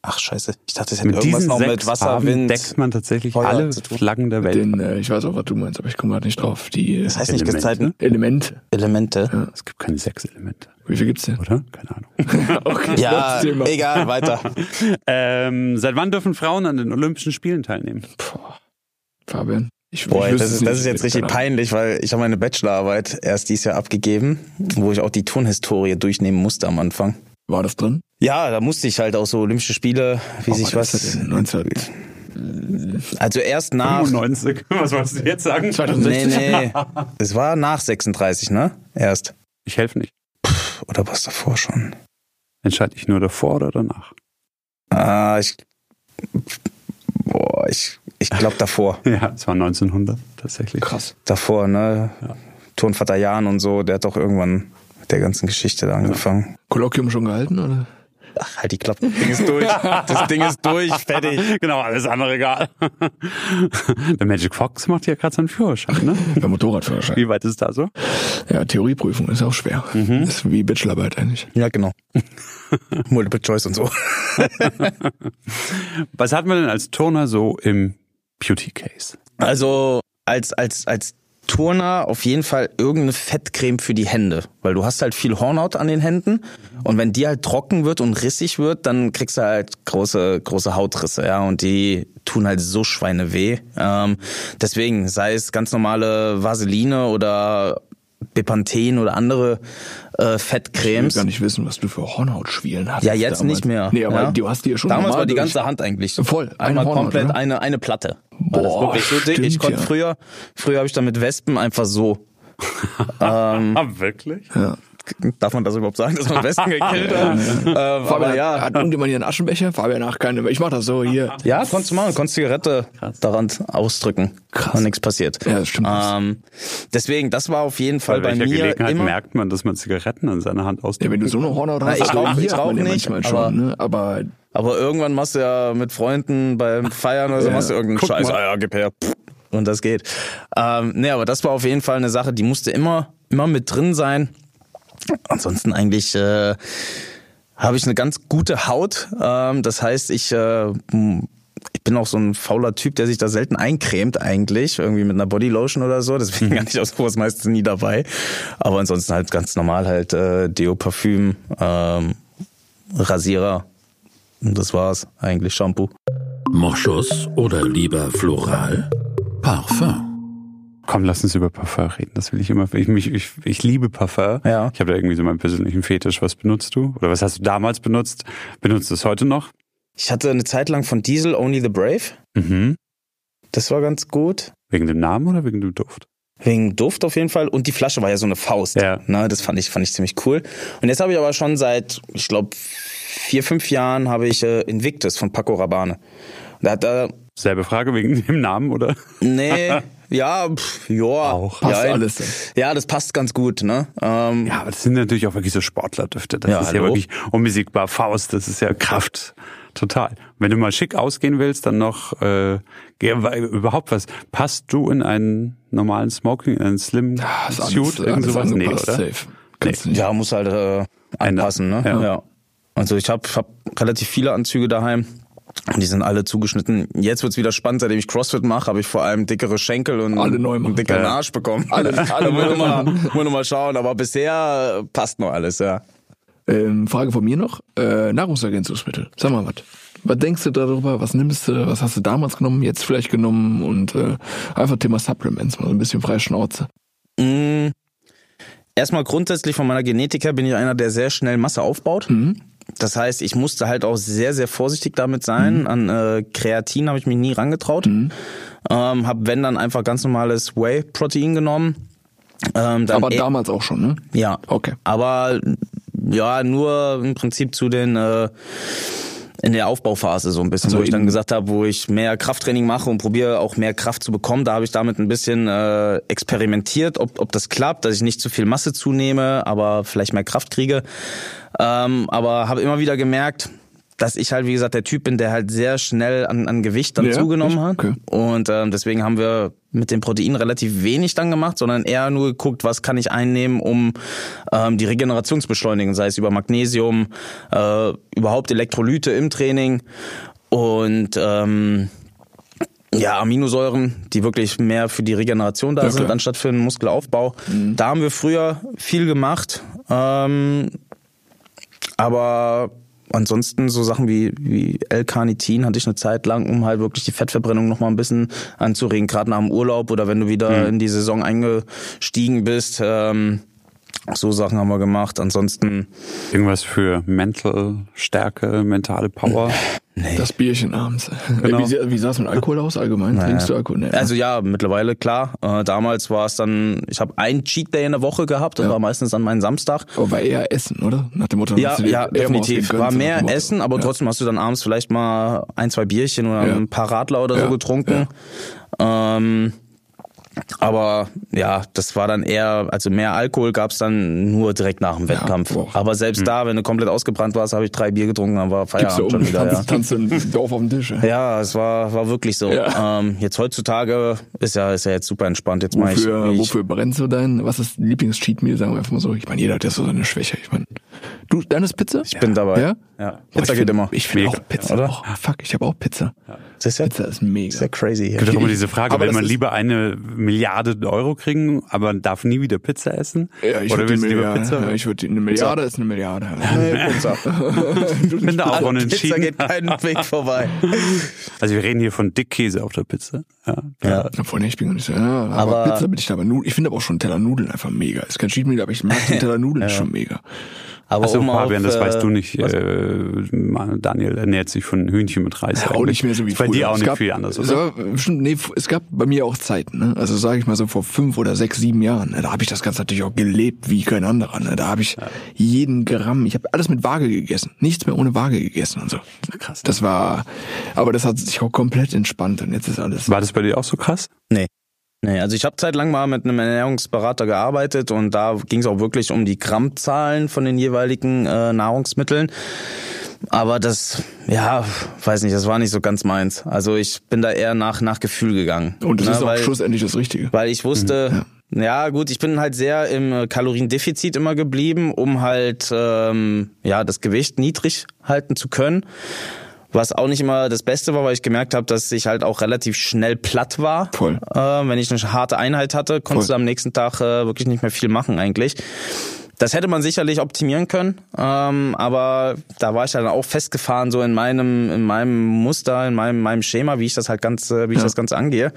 Ach, scheiße. Ich dachte, das hätte Mit irgendwas noch sechs mit Wasser, Farben Wind. deckt man tatsächlich Feuer alle. Flaggen der Welt. Den, äh, ich weiß auch, was du meinst, aber ich komme gerade nicht drauf. Die Das heißt nicht Elemente. Gezeiten. Elemente. Elemente. Es gibt keine sechs Elemente, Wie viel gibt's denn? oder? Keine Ahnung. Okay, Ja, egal, weiter. ähm, seit wann dürfen Frauen an den Olympischen Spielen teilnehmen? Boah. Fabian. Ich, Boah, ich das ist, das ist jetzt richtig peinlich, weil ich habe meine Bachelorarbeit erst dieses Jahr abgegeben, wo ich auch die Turnhistorie durchnehmen musste am Anfang. War das drin? Ja, da musste ich halt auch so Olympische Spiele, wie Oh, sich was das denn? 19... Also erst nach. 95. Was wolltest du jetzt sagen? 2016? Nee, nee. Es war nach 36, ne? Erst. Ich helfe nicht. Oder was davor schon? Entscheide ich nur davor oder danach? Ah, ich. Boah, ich, ich glaube davor. Ja, es war 1900 tatsächlich. Krass. Davor, ne? Turnvater Jan und so, der hat doch irgendwann mit der ganzen Geschichte da angefangen. Kolloquium schon gehalten, oder? Ach, halt die Klappe. Das Ding ist durch. Das Ding ist durch, fertig. Genau, alles andere egal. Der Magic Fox macht ja gerade seinen Führerschein, ne? Der Motorradführerschein. Wie weit ist da so? Ja, Theorieprüfung ist auch schwer. Mhm. Ist wie Bachelorarbeit eigentlich. Ja, genau. Multiple Choice und so. Was hat man denn als Turner so im Beauty Case? Also als, als, als Turner auf jeden Fall irgendeine Fettcreme für die Hände, weil du hast halt viel Hornhaut an den Händen. Und wenn die halt trocken wird und rissig wird, dann kriegst du halt große große Hautrisse, ja. Und die tun halt so Schweine weh. Ähm, deswegen sei es ganz normale Vaseline oder Bepanthen oder andere äh, Ich will Fettcremes. gar nicht wissen, was du für Hornhautschwielen hast. Ja, jetzt nicht mehr. Nee, aber ja. du hast die ja schon Damals war die durch. ganze Hand eigentlich. Voll, eine Einmal Hornhaut, komplett oder? eine, eine Platte. War das Boah, wirklich so dick. Ich konnte ja. früher, früher habe ich dann mit Wespen einfach so. ähm, Ah, wirklich? Ja. Darf man das überhaupt sagen, dass man Wespen gekillt hat? ähm, aber Fabian, ja. hat irgendjemand hier einen Aschenbecher? Fabian, ach, keine. Ich mach das so, hier. Ja, konntest du machen, konntest Zigarette daran ausdrücken. Krass. Und nichts passiert. Ja, das stimmt. Ähm, deswegen, das war auf jeden Fall Bei bei mir Gelegenheit immer. merkt man, dass man Zigaretten an seiner Hand Ja, ausdrückt? wenn du so eine Hornhaut hast, ich also hier ich rauch ja nicht, manchmal aber- schon, ne? aber Aber irgendwann machst du ja mit Freunden beim Feiern oder so, Ja. machst du irgendeinen Guck Scheiß. mal. Ah ja, gib her. Und das geht. Ähm, nee, aber das war auf jeden Fall eine Sache, die musste immer, immer mit drin sein. Ansonsten eigentlich äh, habe ich eine ganz gute Haut. Ähm, das heißt, ich, äh, ich bin auch so ein fauler Typ, der sich da selten eincremt eigentlich, irgendwie mit einer Bodylotion oder so. Deswegen hatte ich auch sowas meistens nie dabei. Aber ansonsten halt ganz normal halt äh, Deo, Parfüm, ähm, Rasierer. Und das war's eigentlich, Shampoo. Moschus oder lieber floral? Parfum. Komm, lass uns über Parfum reden. Das will ich immer. Ich, mich, ich, ich liebe Parfum. Ja. Ich habe da irgendwie so meinen persönlichen Fetisch. Was benutzt du? Oder was hast du damals benutzt? Benutzt du es heute noch? Ich hatte eine Zeit lang von Diesel Only the Brave. Mhm. Das war ganz gut. Wegen dem Namen oder wegen dem Duft? Wegen Duft auf jeden Fall. Und die Flasche war ja so eine Faust. Ja. Ne, das fand ich, fand ich ziemlich cool. Und jetzt habe ich aber schon seit, ich glaube, vier, fünf Jahren habe ich äh, Invictus von Paco Rabanne. Und da hat er, Selbe Frage wegen dem Namen, oder? nee, ja, pff, ja. Auch. Passt ja, alles dann. Ja, das passt ganz gut, ne? Ähm, Ja, aber das sind natürlich auch wirklich so Sportlerdüfte. Das Ja, ist ja hallo. wirklich unbesiegbar. Faust, das ist ja Kraft. Total. Wenn du mal schick ausgehen willst, dann noch äh, geh- weil überhaupt was. Passt du in einen normalen Smoking, in einen Slim Ah, ist Suit, irgend sowas? Nee, oder? Safe. Nicht. Ja, muss halt äh, anpassen, ne? ja. Ja. Also ich habe hab relativ viele Anzüge daheim. Und die sind alle zugeschnitten. Jetzt wird's wieder spannend, seitdem ich CrossFit mache, habe ich vor allem dickere Schenkel und einen dickeren Ja. Arsch bekommen. Alle- alle muss neu ich mal, schauen, aber bisher passt noch alles, ja. Ähm, Frage von mir noch. Äh, Nahrungsergänzungsmittel. Sag mal was. Was denkst du darüber? Was nimmst du? Was hast du damals genommen, jetzt vielleicht genommen? Und äh, einfach Thema Supplements, mal so ein bisschen freie Schnauze. Mm, Erstmal grundsätzlich von meiner Genetik her bin ich einer, der sehr schnell Masse aufbaut. Das heißt, ich musste halt auch sehr, sehr vorsichtig damit sein. An äh, Kreatin habe ich mich nie rangetraut. Ähm, habe wenn dann einfach ganz normales Whey-Protein genommen. Ähm, Aber eh- damals auch schon, ne? ja. Okay. Aber ja, nur im Prinzip zu den äh, in der Aufbauphase so ein bisschen, Also wo ich dann gesagt habe, wo ich mehr Krafttraining mache und probiere auch mehr Kraft zu bekommen. Da habe ich damit ein bisschen äh, experimentiert, ob, ob das klappt, dass ich nicht zu viel Masse zunehme, aber vielleicht mehr Kraft kriege. Ähm, aber habe immer wieder gemerkt, dass ich halt, wie gesagt, der Typ bin, der halt sehr schnell an, an Gewicht dann Ja, zugenommen hat. Okay. Und ähm, deswegen haben wir mit dem Protein relativ wenig dann gemacht, sondern eher nur geguckt, was kann ich einnehmen, um ähm, die Regeneration zu beschleunigen, sei es über Magnesium, äh, überhaupt Elektrolyte im Training und ähm, ja, Aminosäuren, die wirklich mehr für die Regeneration da Ja, sind, klar. anstatt für den Muskelaufbau. Da haben wir früher viel gemacht. Ähm, aber ansonsten so Sachen wie, wie L-Carnitin hatte ich eine Zeit lang, um halt wirklich die Fettverbrennung noch mal ein bisschen anzuregen, gerade nach dem Urlaub oder wenn du wieder in die Saison eingestiegen bist. Ähm, so Sachen haben wir gemacht. Ansonsten, Irgendwas für Mental Stärke, mentale Power. Das Bierchen abends. Genau. Wie, wie sah es mit Alkohol aus allgemein? Trinkst du Alkohol? Nee, also ja, mittlerweile klar. Äh, damals war es dann, ich habe einen Cheat Day in der Woche gehabt, das war meistens an meinem Samstag. Aber war eher Essen, oder? Nach dem Motto, Ja, ja, definitiv. War mehr. Essen, aber ja. trotzdem hast du dann abends vielleicht mal ein, zwei Bierchen oder Ja. ein paar Radler oder Ja, so getrunken. Ähm, aber ja, das war dann eher, also mehr Alkohol gab's dann nur direkt nach dem Wettkampf. boah. aber selbst da, wenn du komplett ausgebrannt warst, habe ich drei Bier getrunken, dann war Feierabend um, schon wieder. Ja. tanzt, tanzt im Dorf auf dem Tisch. Ja. Ja, es war, war wirklich so. Ja. Ähm, jetzt heutzutage ist ja, ist ja jetzt super entspannt. Jetzt Wofür, ich wofür brennst du dein, was ist Lieblings-Cheat-Meal, sagen wir einfach mal so. Ich meine, jeder hat ja so seine Schwäche. Ich meine, du, deine ist Pizza? ich bin dabei. Ja? ja. Boah, Pizza ich geht find, immer. Ich finde auch Pizza. oder? Oh, fuck, ich habe auch Pizza. Das ist ja, Pizza ist mega. ist ja crazy. Es gibt doch immer diese Frage, Aber will das man lieber eine Milliarde Euro kriegen, aber darf nie wieder Pizza essen? Ja, ich Oder willst du lieber Pizza? ja, ich würde eine Milliarde ist eine Milliarde. Nee, Pizza. Ich bin da auch Pizza unentschieden. geht keinen Weg vorbei. Also wir reden hier von Dickkäse auf der Pizza. Ja. Ja. Obwohl, nee, ich bin gar nicht so, ja, aber, Aber- Pizza bin ich da, aber Nudeln, ich finde aber auch schon Teller Nudeln einfach mega. Ist kein Cheat Meal, aber ich mag den Teller Nudeln schon mega. Aber Achso, um Fabian, auf, das äh, weißt du nicht. was- Äh, Daniel ernährt sich von Hühnchen mit Reis. Ja, auch eigentlich. nicht mehr so wie bei dir auch Es nicht gab, viel anders, Es, oder? war, bestimmt, nee, es gab bei mir auch Zeiten, ne? Also sage ich mal so vor fünf oder sechs, sieben Jahren. Ne? Da habe ich das Ganze natürlich auch gelebt wie kein anderer. Ne? Da habe ich jeden Gramm, ich habe alles mit Waage gegessen. Nichts mehr ohne Waage gegessen und so. Krass. Das war, aber das hat sich auch komplett entspannt und jetzt ist alles. War das bei dir auch so krass? Nee. Nee, also ich habe zeitlang mal mit einem Ernährungsberater gearbeitet und da ging es auch wirklich um die Grammzahlen von den jeweiligen äh, Nahrungsmitteln. Aber das, ja, weiß nicht, das war nicht so ganz meins. Also ich bin da eher nach, nach Gefühl gegangen. Und das Ne, ist auch weil, schlussendlich das Richtige. Weil ich wusste, ja. gut, ich bin halt sehr im äh, Kaloriendefizit immer geblieben, um halt ähm, ja das Gewicht niedrig halten zu können. Was auch nicht immer das Beste war, weil ich gemerkt habe, dass ich halt auch relativ schnell platt war. Voll. Äh, wenn ich eine harte Einheit hatte, konntest Voll. du am nächsten Tag äh, wirklich nicht mehr viel machen eigentlich. Das hätte man sicherlich optimieren können, ähm, aber da war ich dann auch festgefahren so in meinem in meinem Muster, in meinem meinem Schema, wie ich das halt ganz äh, wie ich Ja. das Ganze angehe.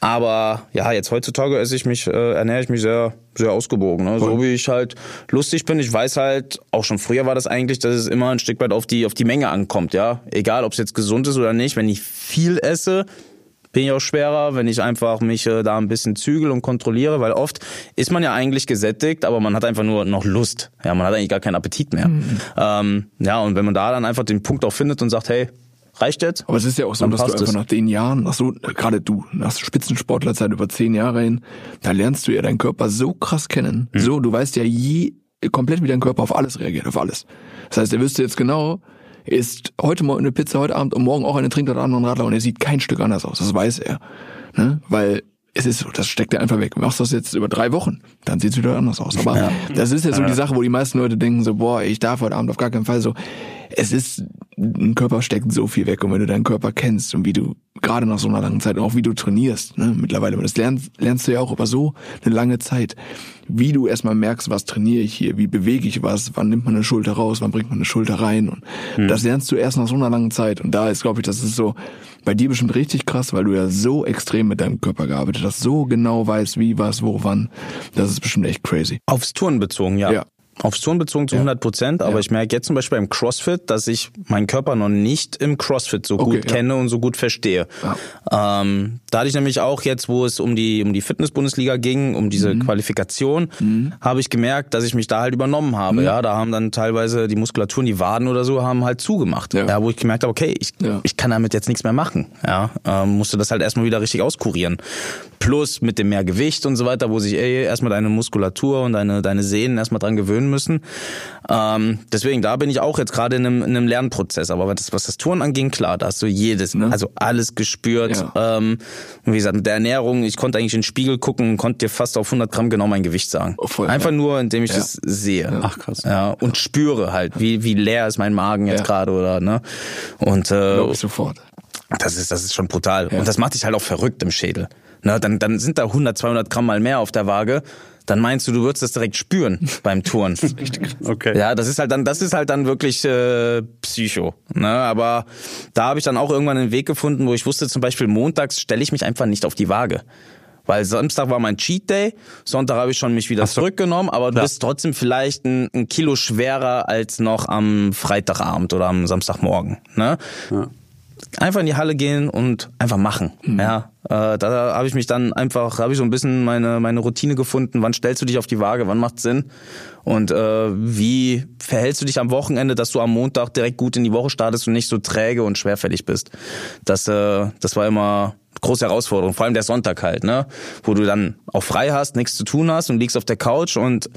Aber ja, jetzt heutzutage esse ich mich, äh, ernähre ich mich sehr, sehr ausgewogen. Ne? So wie ich halt lustig bin. Ich weiß halt, auch schon früher war das eigentlich, dass es immer ein Stück weit auf die, auf die Menge ankommt, ja. Egal, ob es jetzt gesund ist oder nicht. Wenn ich viel esse, bin ich auch schwerer, wenn ich einfach mich äh, da ein bisschen zügel und kontrolliere, weil oft ist man ja eigentlich gesättigt, aber man hat einfach nur noch Lust. Ja, man hat eigentlich gar keinen Appetit mehr. Ähm, ja, und wenn man da dann einfach den Punkt auch findet und sagt, hey, reicht jetzt? Aber es ist ja auch so, dass du einfach es. nach den Jahren, nach so, gerade du, nach Spitzensportlerzeit über zehn Jahre hin, da lernst du ja deinen Körper so krass kennen. Hm. So, du weißt ja je, komplett wie dein Körper auf alles reagiert, auf alles. Das heißt, er wüsste jetzt genau, isst heute Morgen eine Pizza, heute Abend und morgen auch eine, trinkt heute Abend einen Radler und er sieht kein Stück anders aus. Das weiß er. Ne? Weil es ist so, das steckt er einfach weg. Machst du das jetzt über drei Wochen, dann sieht's wieder anders aus. Aber das ist ja so die Sache, wo die meisten Leute denken so, boah, ich darf heute Abend auf gar keinen Fall so. Es ist, ein Körper steckt so viel weg und wenn du deinen Körper kennst und wie du, gerade nach so einer langen Zeit, auch wie du trainierst, ne, mittlerweile, das lernst, lernst du ja auch über so eine lange Zeit, wie du erstmal merkst, was trainiere ich hier, wie bewege ich was, wann nimmt man eine Schulter raus, wann bringt man eine Schulter rein und das lernst du erst nach so einer langen Zeit und da ist, glaube ich, das ist so bei dir bestimmt richtig krass, weil du ja so extrem mit deinem Körper gearbeitet hast, so genau weißt, wie, was, wo, wann, das ist bestimmt echt crazy. Aufs Touren bezogen, ja. Ja. Aufs Touren bezogen zu 100 Prozent, aber Ja. ich merke jetzt zum Beispiel beim CrossFit, dass ich meinen Körper noch nicht im CrossFit so Okay, gut ja. kenne und so gut verstehe. Ähm, da hatte ich nämlich auch jetzt, wo es um die um die Fitness-Bundesliga ging, um Mhm. diese Qualifikation, habe ich gemerkt, dass ich mich da halt übernommen habe. Mhm. Ja, da haben dann teilweise die Muskulaturen, die Waden oder so, haben halt zugemacht. Ja. Ja, wo ich gemerkt habe, okay, ich, Ja. ich kann damit jetzt nichts mehr machen. Ja, ähm, musste das halt erstmal wieder richtig auskurieren. Plus mit dem mehr Gewicht und so weiter, wo sich ey, erstmal deine Muskulatur und deine, deine Sehnen erstmal dran gewöhnen müssen. Ähm, deswegen, da bin ich auch jetzt gerade in einem, in einem Lernprozess. Aber was das, was das Touren anging, klar, da hast du jedes, Ne? also alles gespürt. Ähm, und wie gesagt, mit der Ernährung, ich konnte eigentlich in den Spiegel gucken und konnte dir fast auf 100 Gramm genau mein Gewicht sagen. Oh, voll, Einfach ja. nur, indem ich Ja. das sehe. Ach, krass. Ja, und spüre halt, wie, wie leer ist mein Magen jetzt Ja. gerade oder, ne? Und, äh, Glaube ich sofort. das ist, das ist schon brutal. Ja. Und das macht dich halt auch verrückt im Schädel. Ne, dann, dann sind da 100, 200 Gramm mal mehr auf der Waage. Dann meinst du, du würdest das direkt spüren beim Touren. Okay. Ja, das ist halt dann, das ist halt dann wirklich äh, Psycho. Ne? Aber da habe ich dann auch irgendwann einen Weg gefunden, wo ich wusste, zum Beispiel montags stelle ich mich einfach nicht auf die Waage. Weil Samstag war mein Cheat Day, Sonntag habe ich schon mich wieder zurückgenommen, aber du Ja. bist trotzdem vielleicht ein, ein Kilo schwerer als noch am Freitagabend oder am Samstagmorgen. Ne? Einfach in die Halle gehen und einfach machen. Ja, äh, da habe ich mich dann einfach, habe ich so ein bisschen meine meine Routine gefunden. Wann stellst du dich auf die Waage? Wann macht Sinn? Und äh, wie verhältst du dich am Wochenende, dass du am Montag direkt gut in die Woche startest und nicht so träge und schwerfällig bist? Das äh, das war immer große Herausforderung, vor allem der Sonntag halt, ne, wo du dann auch frei hast, nichts zu tun hast und liegst auf der Couch und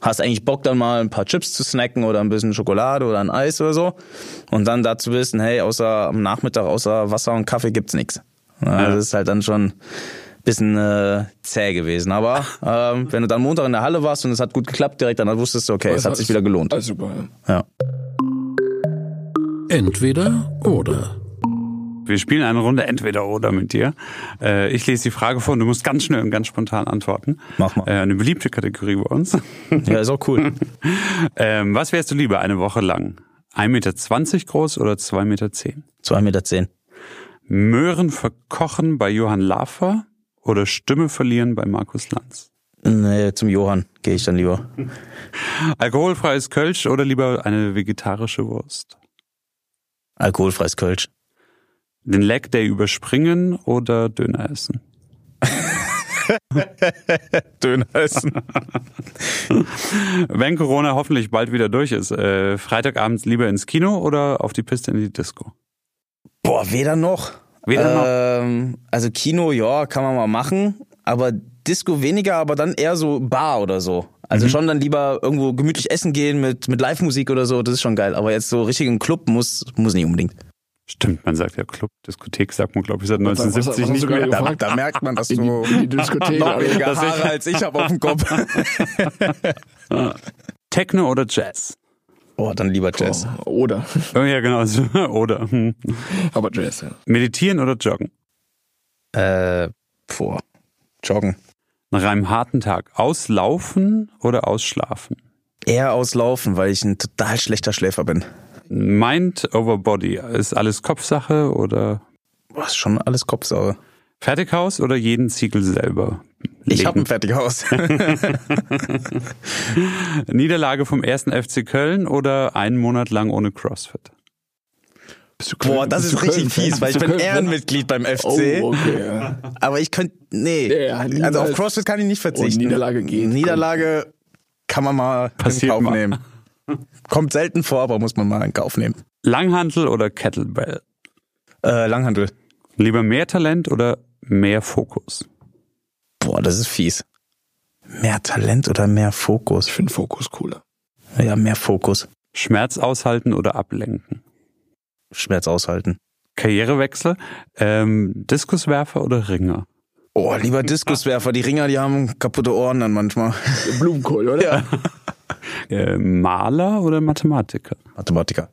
hast eigentlich Bock dann mal ein paar Chips zu snacken oder ein bisschen Schokolade oder ein Eis oder so und dann dazu wissen, hey, außer am Nachmittag außer Wasser und Kaffee gibt's nichts. Ja, Das ist halt dann schon ein bisschen äh, zäh gewesen, aber ähm, wenn du dann Montag in der Halle warst und es hat gut geklappt direkt, dann wusstest du, okay, es hat sich wieder gelohnt. Alles super, ja. Ja. Entweder oder. Wir spielen eine Runde entweder oder mit dir. Äh, ich lese die Frage vor und du musst ganz schnell und ganz spontan antworten. Mach mal. Äh, eine beliebte Kategorie bei uns. ja, ist auch cool. ähm, was wärst du lieber eine Woche lang? 1,20 Meter groß oder 2,10 Meter? Zwei Meter zehn. Möhren verkochen bei Johann Lafer oder Stimme verlieren bei Markus Lanz? Nee, zum Johann gehe ich dann lieber. Alkoholfreies Kölsch oder lieber eine vegetarische Wurst? Alkoholfreies Kölsch. Den Leg Day überspringen oder Döner essen? Döner essen. Wenn Corona hoffentlich bald wieder durch ist, äh, Freitagabend lieber ins Kino oder auf die Piste in die Disco? Boah, weder noch. Weder noch? ähm, Also Kino, ja, kann man mal machen, aber Disco weniger, aber dann eher so Bar oder so. Also Mhm. schon dann lieber irgendwo gemütlich essen gehen mit, mit Live-Musik oder so, das ist schon geil. Aber jetzt so richtig im Club muss, muss nicht unbedingt. Stimmt, man sagt ja Club, Diskothek sagt man glaube ich seit Was- was- 1970 was hast nicht mehr. gefragt? Da merkt man, dass die, du in die Diskothek. noch Alter. weniger Haare als ich habe auf dem Kopf. Techno oder Jazz? Oh, dann lieber Jazz. Oh, oder. Oh ja, genau. Oder. hm. Aber Jazz, ja. Meditieren oder joggen? Äh, boah. Joggen. Nach einem harten Tag auslaufen oder ausschlafen? Eher auslaufen, weil ich ein total schlechter Schläfer bin. Mind over Body. Ist alles Kopfsache oder Boah, ist schon alles Kopfsaure. Fertighaus oder jeden Ziegel selber? Ich habe legen? ein Fertighaus. Niederlage vom ersten FC Köln oder einen Monat lang ohne CrossFit? Bist du Köln- Boah, das bist ist du richtig fies, weil ich bin? Ehrenmitglied beim FC. Oh, okay, ja. Aber ich könnte, nee. Ja, also auf CrossFit kann ich nicht verzichten. Und Niederlage geht. Niederlage kann man mal Passiert in Kauf mal. Kommt selten vor, aber muss man mal in Kauf nehmen. Langhantel oder Kettlebell? Äh, Langhandel. Lieber mehr Talent oder mehr Fokus? Boah, das ist fies. Mehr Talent oder mehr Fokus? Ich finde Fokus cooler. Ja, mehr Fokus. Schmerz aushalten oder ablenken? Schmerz aushalten. Karrierewechsel? Ähm, Diskuswerfer oder Ringer? Oh, lieber Diskuswerfer. Die Ringer, die haben kaputte Ohren dann manchmal. Blumenkohl, oder? Ja. Äh, Maler oder Mathematiker? Mathematiker.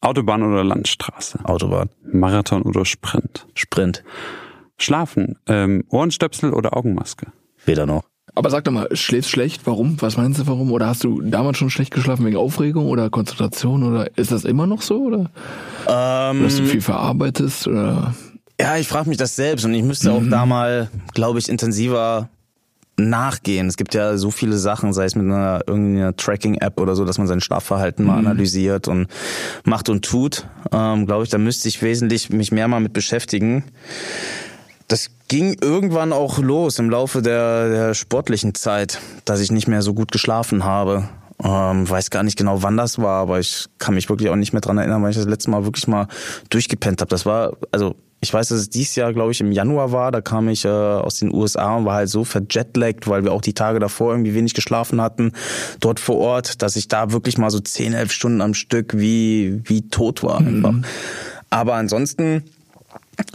Autobahn oder Landstraße? Autobahn. Marathon oder Sprint? Sprint. Schlafen? Ähm, Ohrenstöpsel oder Augenmaske? Weder noch. Aber sag doch mal, schläfst schlecht? Warum? Was meinst du warum? Oder hast du damals schon schlecht geschlafen wegen Aufregung oder Konzentration? Oder ist das immer noch so? Oder Ähm, dass du viel verarbeitest? Oder Ja, ich frage mich das selbst und ich müsste auch da mal, glaube ich, intensiver nachgehen. Es gibt ja so viele Sachen, sei es mit einer irgendeiner Tracking-App oder so, dass man sein Schlafverhalten mal analysiert und macht und tut. Ähm, glaube ich, da müsste ich wesentlich mich mehr mal mit beschäftigen. Das ging irgendwann auch los im Laufe der, der sportlichen Zeit, dass ich nicht mehr so gut geschlafen habe. Ähm, weiß gar nicht genau, wann das war, aber ich kann mich wirklich auch nicht mehr dran erinnern, weil ich das letzte Mal wirklich mal durchgepennt habe. Das war, also ich weiß, dass es dieses Jahr, glaube ich, im Januar war. Da kam ich äh, aus den USA und war halt so verjetlaggt, weil wir auch die Tage davor irgendwie wenig geschlafen hatten, dort vor Ort, dass ich da wirklich mal so 10, 11 Stunden am Stück wie, wie tot war einfach. Aber ansonsten,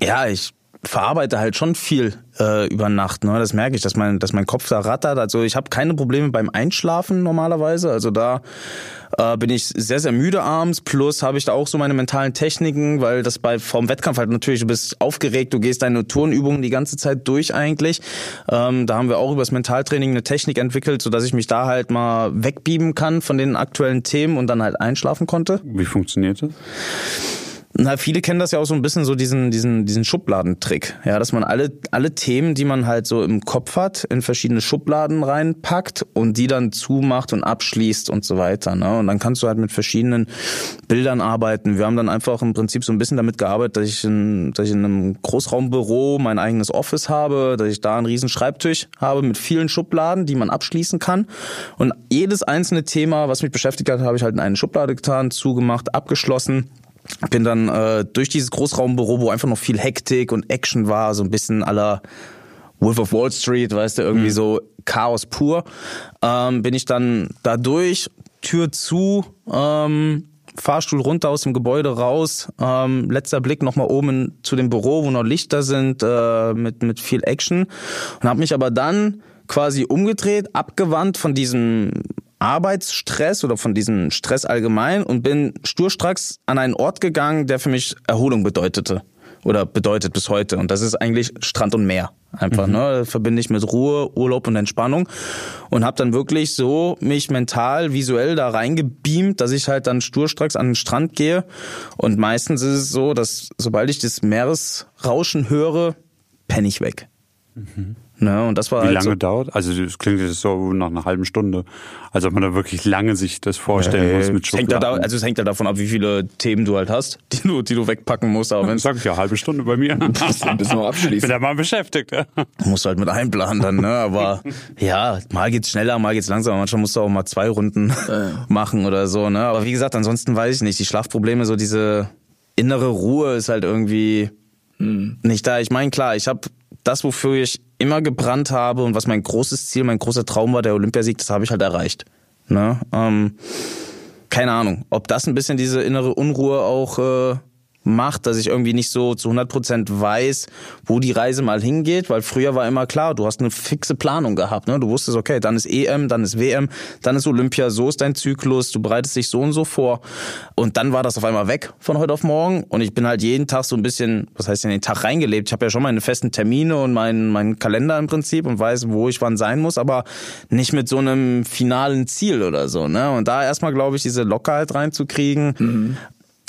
ja, ich verarbeite halt schon viel äh, über Nacht. Ne? Das merke ich, dass mein, dass mein Kopf da rattert. Also ich habe keine Probleme beim Einschlafen normalerweise. Also da äh, bin ich sehr, sehr müde abends. Plus habe ich da auch so meine mentalen Techniken, weil das bei vorm Wettkampf halt natürlich, du bist aufgeregt, du gehst deine Turnübungen die ganze Zeit durch eigentlich. Ähm, da haben wir auch über das Mentaltraining eine Technik entwickelt, sodass ich mich da halt mal wegbieben kann von den aktuellen Themen und dann halt einschlafen konnte. Wie funktioniert das? Na, viele kennen das ja auch so ein bisschen so diesen, diesen, diesen Schubladentrick. Ja, dass man alle, alle Themen, die man halt so im Kopf hat, in verschiedene Schubladen reinpackt und die dann zumacht und abschließt und so weiter. Ne? Und dann kannst du halt mit verschiedenen Bildern arbeiten. Wir haben dann einfach im Prinzip so ein bisschen damit gearbeitet, dass ich in, dass ich in einem Großraumbüro mein eigenes Office habe, dass ich da einen riesen Schreibtisch habe mit vielen Schubladen, die man abschließen kann. Und jedes einzelne Thema, was mich beschäftigt hat, habe ich halt in eine Schublade getan, zugemacht, abgeschlossen bin dann äh, durch dieses Großraumbüro, wo einfach noch viel Hektik und Action war, so ein bisschen aller Wolf of Wall Street, weißt du, irgendwie so Chaos pur, ähm, bin ich dann da durch, Tür zu, ähm, Fahrstuhl runter aus dem Gebäude raus, ähm, letzter Blick nochmal oben in, zu dem Büro, wo noch Lichter sind, äh, mit, mit viel Action und habe mich aber dann quasi umgedreht, abgewandt von diesem Arbeitsstress oder von diesem Stress allgemein und bin sturstracks an einen Ort gegangen, der für mich Erholung bedeutete oder bedeutet bis heute. Und das ist eigentlich Strand und Meer. Einfach, ne? Verbinde ich mit Ruhe, Urlaub und Entspannung. Und habe dann wirklich so mich mental, visuell da reingebeamt, dass ich halt dann sturstracks an den Strand gehe. Und meistens ist es so, dass sobald ich das Meeresrauschen höre, penne ich weg. Ne? Und das war Wie halt lange so, dauert? Also das klingt jetzt so nach einer halben Stunde. als ob man da wirklich lange sich das vorstellen muss mit es hängt ja da, also es hängt ja davon ab, wie viele Themen du halt hast, die du, die du wegpacken musst. Aber wenn Sag ich ja, halbe Stunde bei mir. Bis Bin abschließen. da mal beschäftigt. Ja. musst du halt mit einplanen dann, ne? Aber ja, mal geht's schneller, mal geht's langsamer. Manchmal musst du auch mal zwei Runden machen oder so, ne? Aber wie gesagt, ansonsten weiß ich nicht. Die Schlafprobleme, so diese innere Ruhe ist halt irgendwie nicht da. Ich meine, klar, ich habe das, wofür ich immer gebrannt habe und was mein großes Ziel, mein großer Traum war, der Olympiasieg, das habe ich halt erreicht. Ne? Ähm, keine Ahnung, ob das ein bisschen diese innere Unruhe auch äh, macht, dass ich irgendwie nicht so zu 100 Prozent weiß, wo die Reise mal hingeht, weil früher war immer klar, du hast eine fixe Planung gehabt, ne? Du wusstest, okay, dann ist EM, dann ist WM, dann ist Olympia, so ist dein Zyklus, du bereitest dich so und so vor und dann war das auf einmal weg von heute auf morgen und ich bin halt jeden Tag so ein bisschen, was heißt in den Tag reingelebt. Ich habe ja schon meine festen Termine und meinen meinen Kalender im Prinzip und weiß, wo ich wann sein muss, aber nicht mit so einem finalen Ziel oder so, ne? Und da erstmal glaube ich diese Lockerheit reinzukriegen. Mhm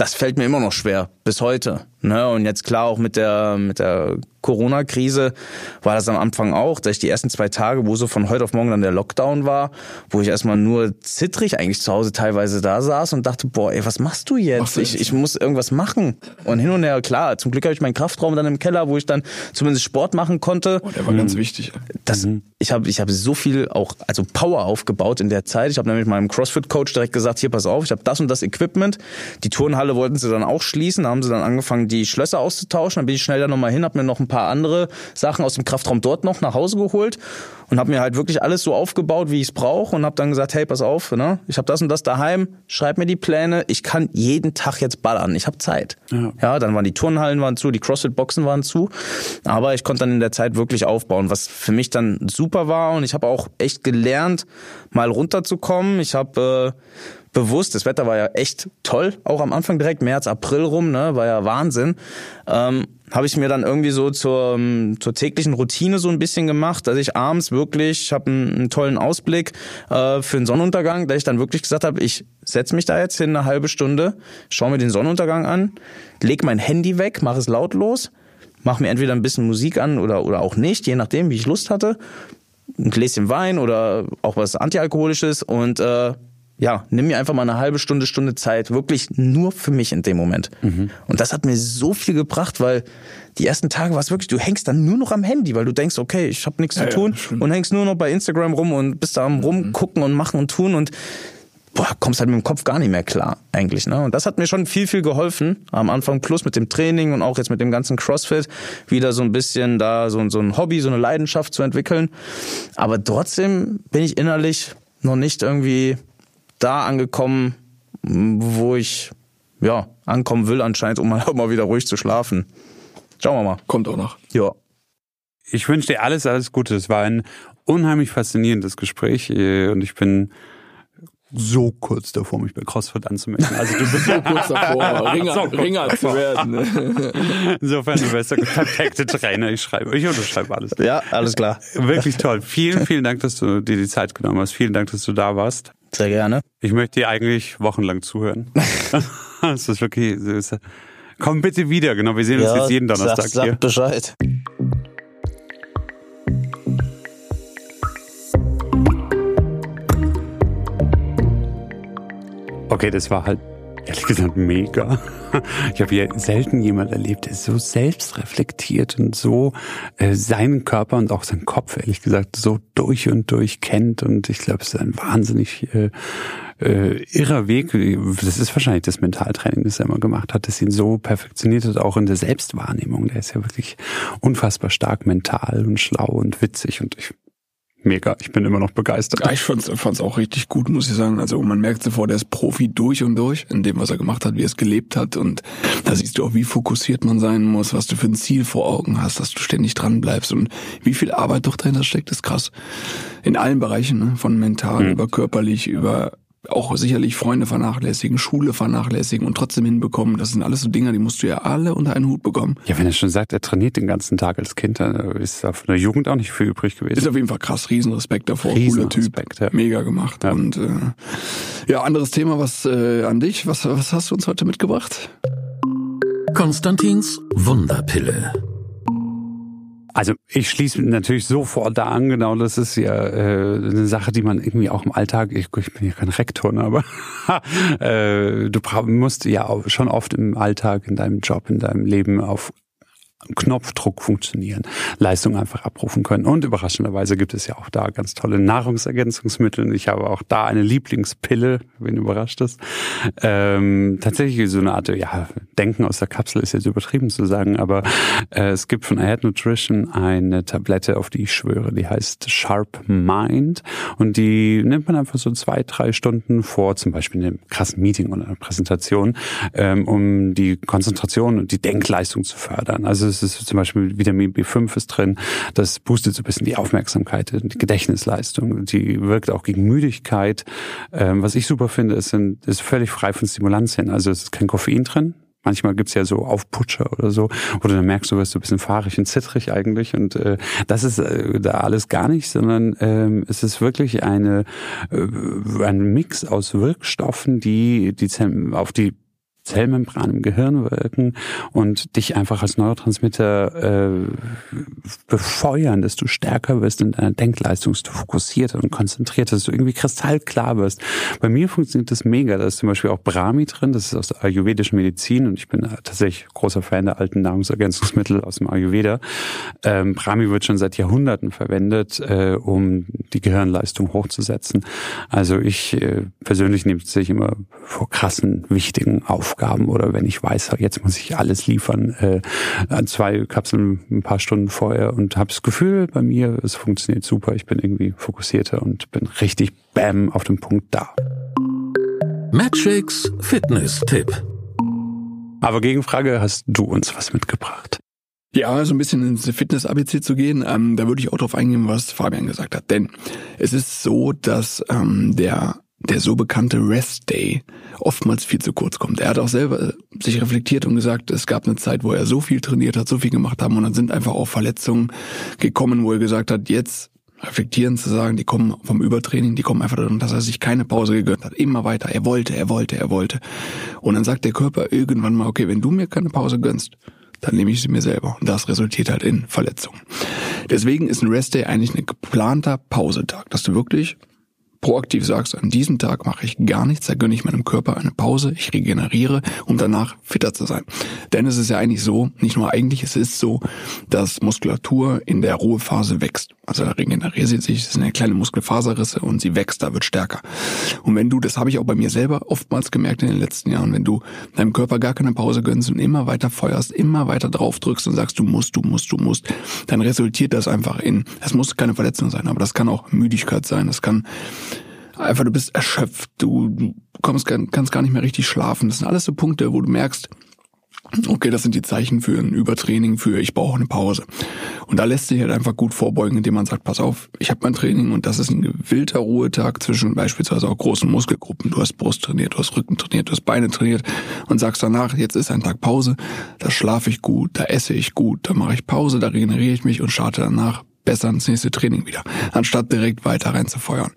das fällt mir immer noch schwer bis heute. Ne? Und jetzt klar auch mit der mit der Corona-Krise war das am Anfang auch, dass ich die ersten zwei Tage, wo so von heute auf morgen dann der Lockdown war, wo ich erstmal nur zittrig eigentlich zu Hause teilweise da saß und dachte, boah, ey, was machst du jetzt? Ich, ich muss irgendwas machen. Und hin und her, klar, zum Glück habe ich meinen Kraftraum dann im Keller, wo ich dann zumindest Sport machen konnte. Oh, der war mhm. ganz wichtig. Das, mhm. Ich habe ich hab so viel auch, also Power aufgebaut in der Zeit. Ich habe nämlich meinem CrossFit-Coach direkt gesagt, hier, pass auf, ich habe das und das Equipment. Die Turnhalle wollten sie dann auch schließen, da haben sie dann angefangen, die Schlösser auszutauschen. Dann bin ich schnell da nochmal hin, habe mir noch ein paar andere Sachen aus dem Kraftraum dort noch nach Hause geholt und habe mir halt wirklich alles so aufgebaut, wie ich es brauche und habe dann gesagt, hey, pass auf, ne? ich habe das und das daheim, schreib mir die Pläne, ich kann jeden Tag jetzt ballern, ich habe Zeit. Ja. ja, dann waren die Turnhallen waren zu, die CrossFit-Boxen waren zu, aber ich konnte dann in der Zeit wirklich aufbauen, was für mich dann super war und ich habe auch echt gelernt, mal runterzukommen. Ich habe äh, bewusst. Das Wetter war ja echt toll, auch am Anfang direkt, März, April rum, ne, war ja Wahnsinn. Ähm, habe ich mir dann irgendwie so zur, ähm, zur täglichen Routine so ein bisschen gemacht, dass ich abends wirklich, ich habe einen, einen, tollen Ausblick äh, für den Sonnenuntergang, dass ich dann wirklich gesagt habe, ich setze mich da jetzt hin eine halbe Stunde, schaue mir den Sonnenuntergang an, leg mein Handy weg, mache es lautlos, mache mir entweder ein bisschen Musik an oder, oder auch nicht, je nachdem, wie ich Lust hatte, ein Gläschen Wein oder auch was Antialkoholisches und äh, ja, nimm mir einfach mal eine halbe Stunde, Stunde Zeit, wirklich nur für mich in dem Moment. Mhm. Und das hat mir so viel gebracht, weil die ersten Tage war es wirklich, du hängst dann nur noch am Handy, weil du denkst, okay, ich habe nichts ja, zu tun ja, und hängst nur noch bei Instagram rum und bist da am mhm. rumgucken und machen und tun und boah, kommst halt mit dem Kopf gar nicht mehr klar eigentlich. Ne? Und das hat mir schon viel, viel geholfen am Anfang, plus mit dem Training und auch jetzt mit dem ganzen CrossFit, wieder so ein bisschen da so, so ein Hobby, so eine Leidenschaft zu entwickeln. Aber trotzdem bin ich innerlich noch nicht irgendwie da angekommen, wo ich ja ankommen will anscheinend, um mal, mal wieder ruhig zu schlafen. Schauen wir mal. Kommt auch noch. Ja. Ich wünsche dir alles, alles Gute. Es war ein unheimlich faszinierendes Gespräch äh, und ich bin so kurz davor, mich bei CrossFit anzumelden. Also du bist so kurz davor, Ringer, so Ringer zu werden. Insofern, du bist der perfekte Trainer. Ich schreibe, ich unterschreibe alles. Ja, alles klar. Wirklich toll. Vielen, vielen Dank, dass du dir die Zeit genommen hast. Vielen Dank, dass du da warst. Sehr gerne. Ich möchte dir eigentlich wochenlang zuhören. das ist wirklich süß. Komm bitte wieder, genau. Wir sehen ja, uns jetzt jeden Donnerstag sag, sag hier. Bescheid. Okay, das war halt ehrlich gesagt mega. Ich habe hier selten jemand erlebt, der so selbstreflektiert und so äh, seinen Körper und auch seinen Kopf, ehrlich gesagt, so durch und durch kennt. Und ich glaube, es ist ein wahnsinnig äh, äh, irrer Weg. Das ist wahrscheinlich das Mentaltraining, das er immer gemacht hat, das ihn so perfektioniert hat, auch in der Selbstwahrnehmung. Der ist ja wirklich unfassbar stark mental und schlau und witzig. Und ich mega. Ich bin immer noch begeistert. Ja, ich fand's, fand's auch richtig gut, muss ich sagen. Also man merkt sofort, der ist Profi durch und durch in dem, was er gemacht hat, wie er es gelebt hat. Und da siehst du auch, wie fokussiert man sein muss, was du für ein Ziel vor Augen hast, dass du ständig dran bleibst und wie viel Arbeit doch dahinter steckt, ist krass. In allen Bereichen, ne? von mental mhm. über körperlich, über auch sicherlich Freunde vernachlässigen, Schule vernachlässigen und trotzdem hinbekommen. Das sind alles so Dinge, die musst du ja alle unter einen Hut bekommen. Ja, wenn er schon sagt, er trainiert den ganzen Tag als Kind, dann ist da von der Jugend auch nicht viel übrig gewesen. Ist auf jeden Fall krass, Riesenrespekt davor, Riesen cooler Typ, ja. mega gemacht. Ja. Und äh, ja, anderes Thema, was äh, an dich, was, was hast du uns heute mitgebracht? Konstantins Wunderpille. Also ich schließe natürlich sofort da an, genau, das ist ja äh, eine Sache, die man irgendwie auch im Alltag, ich, ich bin ja kein Rektor, ne, aber äh, du musst ja auch schon oft im Alltag, in deinem Job, in deinem Leben auf Knopfdruck funktionieren, Leistung einfach abrufen können. Und überraschenderweise gibt es ja auch da ganz tolle Nahrungsergänzungsmittel. Ich habe auch da eine Lieblingspille, wenn überrascht ist. Ähm, tatsächlich so eine Art, ja, Denken aus der Kapsel ist jetzt übertrieben zu sagen, aber äh, es gibt von Ahead Nutrition eine Tablette, auf die ich schwöre, die heißt Sharp Mind und die nimmt man einfach so zwei, drei Stunden vor, zum Beispiel in einem krassen Meeting oder einer Präsentation, ähm, um die Konzentration und die Denkleistung zu fördern. Also es ist zum Beispiel Vitamin B5 ist drin, das boostet so ein bisschen die Aufmerksamkeit, die Gedächtnisleistung, die wirkt auch gegen Müdigkeit. Ähm, was ich super finde, ist, ist völlig frei von Stimulantien, also es ist kein Koffein drin, Manchmal gibt's ja so Aufputscher oder so, oder dann merkst du, wirst du ein bisschen fahrig und zittrig eigentlich. Und äh, das ist äh, da alles gar nicht, sondern ähm, es ist wirklich eine äh, ein Mix aus Wirkstoffen, die, die auf die Zellmembran im Gehirn wirken und dich einfach als Neurotransmitter äh, befeuern, dass du stärker wirst in deiner Denkleistung, dass du fokussierter und konzentrierter, dass du irgendwie kristallklar wirst. Bei mir funktioniert das mega. Da ist zum Beispiel auch Brahmi drin, das ist aus der ayurvedischen Medizin und ich bin tatsächlich großer Fan der alten Nahrungsergänzungsmittel aus dem Ayurveda. Ähm, Brahmi wird schon seit Jahrhunderten verwendet, äh, um die Gehirnleistung hochzusetzen. Also ich äh, persönlich nehme es sich immer vor krassen, wichtigen Aufgaben Aufgaben oder wenn ich weiß, jetzt muss ich alles liefern, äh, zwei Kapseln ein paar Stunden vorher und habe das Gefühl bei mir, es funktioniert super, ich bin irgendwie fokussierter und bin richtig bam auf dem Punkt da. Matrix Fitness-Tipp. Aber Gegenfrage, hast du uns was mitgebracht? Ja, so ein bisschen ins Fitness-ABC zu gehen, ähm, da würde ich auch drauf eingehen, was Fabian gesagt hat. Denn es ist so, dass ähm, der der so bekannte Rest Day oftmals viel zu kurz kommt. Er hat auch selber äh, sich reflektiert und gesagt, es gab eine Zeit, wo er so viel trainiert hat, so viel gemacht haben und dann sind einfach auch Verletzungen gekommen, wo er gesagt hat, jetzt reflektieren zu sagen, die kommen vom Übertraining, die kommen einfach darum, dass er sich keine Pause gegönnt hat. Immer weiter. Er wollte, er wollte, er wollte. Und dann sagt der Körper irgendwann mal, okay, wenn du mir keine Pause gönnst, dann nehme ich sie mir selber. Und das resultiert halt in Verletzungen. Deswegen ist ein Rest Day eigentlich ein geplanter Pausetag, dass du wirklich proaktiv sagst, an diesem Tag mache ich gar nichts, da gönne ich meinem Körper eine Pause, ich regeneriere, um danach fitter zu sein. Denn es ist ja eigentlich so, nicht nur eigentlich, es ist so, dass Muskulatur in der Ruhephase wächst. Also da regeneriert sie sich, es sind eine kleine Muskelfaserrisse und sie wächst, da wird stärker. Und wenn du, das habe ich auch bei mir selber oftmals gemerkt in den letzten Jahren, wenn du deinem Körper gar keine Pause gönnst und immer weiter feuerst, immer weiter drauf drückst und sagst, du musst, du musst, du musst, dann resultiert das einfach in, es muss keine Verletzung sein, aber das kann auch Müdigkeit sein, das kann einfach, du bist erschöpft, du, du kommst, kannst gar nicht mehr richtig schlafen. Das sind alles so Punkte, wo du merkst, okay, das sind die Zeichen für ein Übertraining, für ich brauche eine Pause. Und da lässt sich halt einfach gut vorbeugen, indem man sagt, pass auf, ich habe mein Training und das ist ein gewillter Ruhetag zwischen beispielsweise auch großen Muskelgruppen. Du hast Brust trainiert, du hast Rücken trainiert, du hast Beine trainiert und sagst danach, jetzt ist ein Tag Pause, da schlafe ich gut, da esse ich gut, da mache ich Pause, da regeneriere ich mich und starte danach besser ins nächste Training wieder, anstatt direkt weiter reinzufeuern.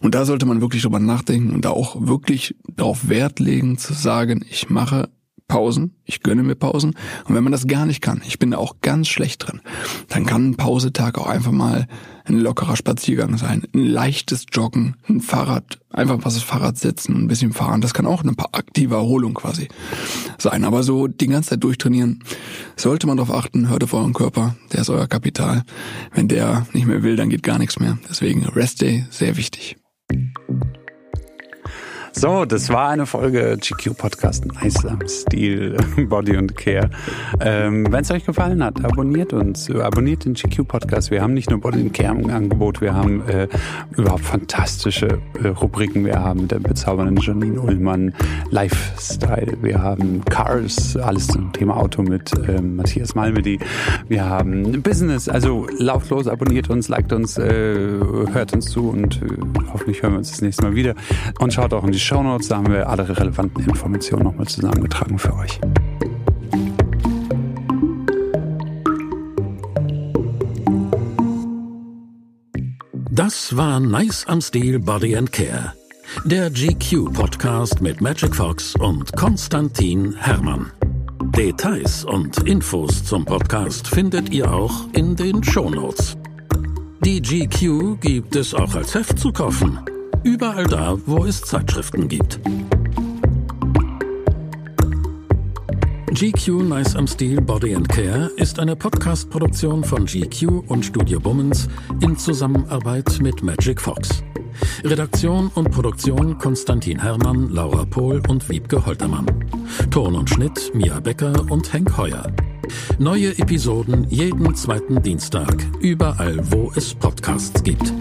Und da sollte man wirklich drüber nachdenken und da auch wirklich darauf Wert legen, zu sagen, ich mache Pausen, ich gönne mir Pausen. Und wenn man das gar nicht kann, ich bin da auch ganz schlecht drin, dann kann ein Pausetag auch einfach mal ein lockerer Spaziergang sein, ein leichtes Joggen, ein Fahrrad, einfach was das Fahrrad setzen, ein bisschen fahren. Das kann auch eine aktive Erholung quasi sein. Aber so die ganze Zeit durchtrainieren, sollte man darauf achten, hört auf euren Körper, der ist euer Kapital. Wenn der nicht mehr will, dann geht gar nichts mehr. Deswegen Rest Day, sehr wichtig. So, das war eine Folge GQ Podcast Nice am Stil Body und Care. Ähm, Wenn es euch gefallen hat, abonniert uns, abonniert den GQ Podcast. Wir haben nicht nur Body und Care im Angebot, wir haben äh, überhaupt fantastische äh, Rubriken. Wir haben der bezaubernden Janine Ullmann Lifestyle, wir haben Cars, alles zum Thema Auto mit äh, Matthias Malmedy. Wir haben Business, also lauft los, abonniert uns, liked uns, äh, hört uns zu und äh, hoffentlich hören wir uns das nächste Mal wieder und schaut auch in die die Shownotes, da haben wir alle relevanten Informationen nochmal zusammengetragen für euch. Das war Nice am Stil Body and Care. Der GQ Podcast mit Magic Fox und Konstantin Hermann. Details und Infos zum Podcast findet ihr auch in den Shownotes. Die GQ gibt es auch als Heft zu kaufen. Überall da, wo es Zeitschriften gibt. GQ Nice am Stil Body and Care ist eine Podcast-Produktion von GQ und Studio Bummens in Zusammenarbeit mit Magic Fox. Redaktion und Produktion Konstantin Herrmann, Laura Pohl und Wiebke Holtermann. Ton und Schnitt Mia Becker und Henk Heuer. Neue Episoden jeden zweiten Dienstag, überall wo es Podcasts gibt.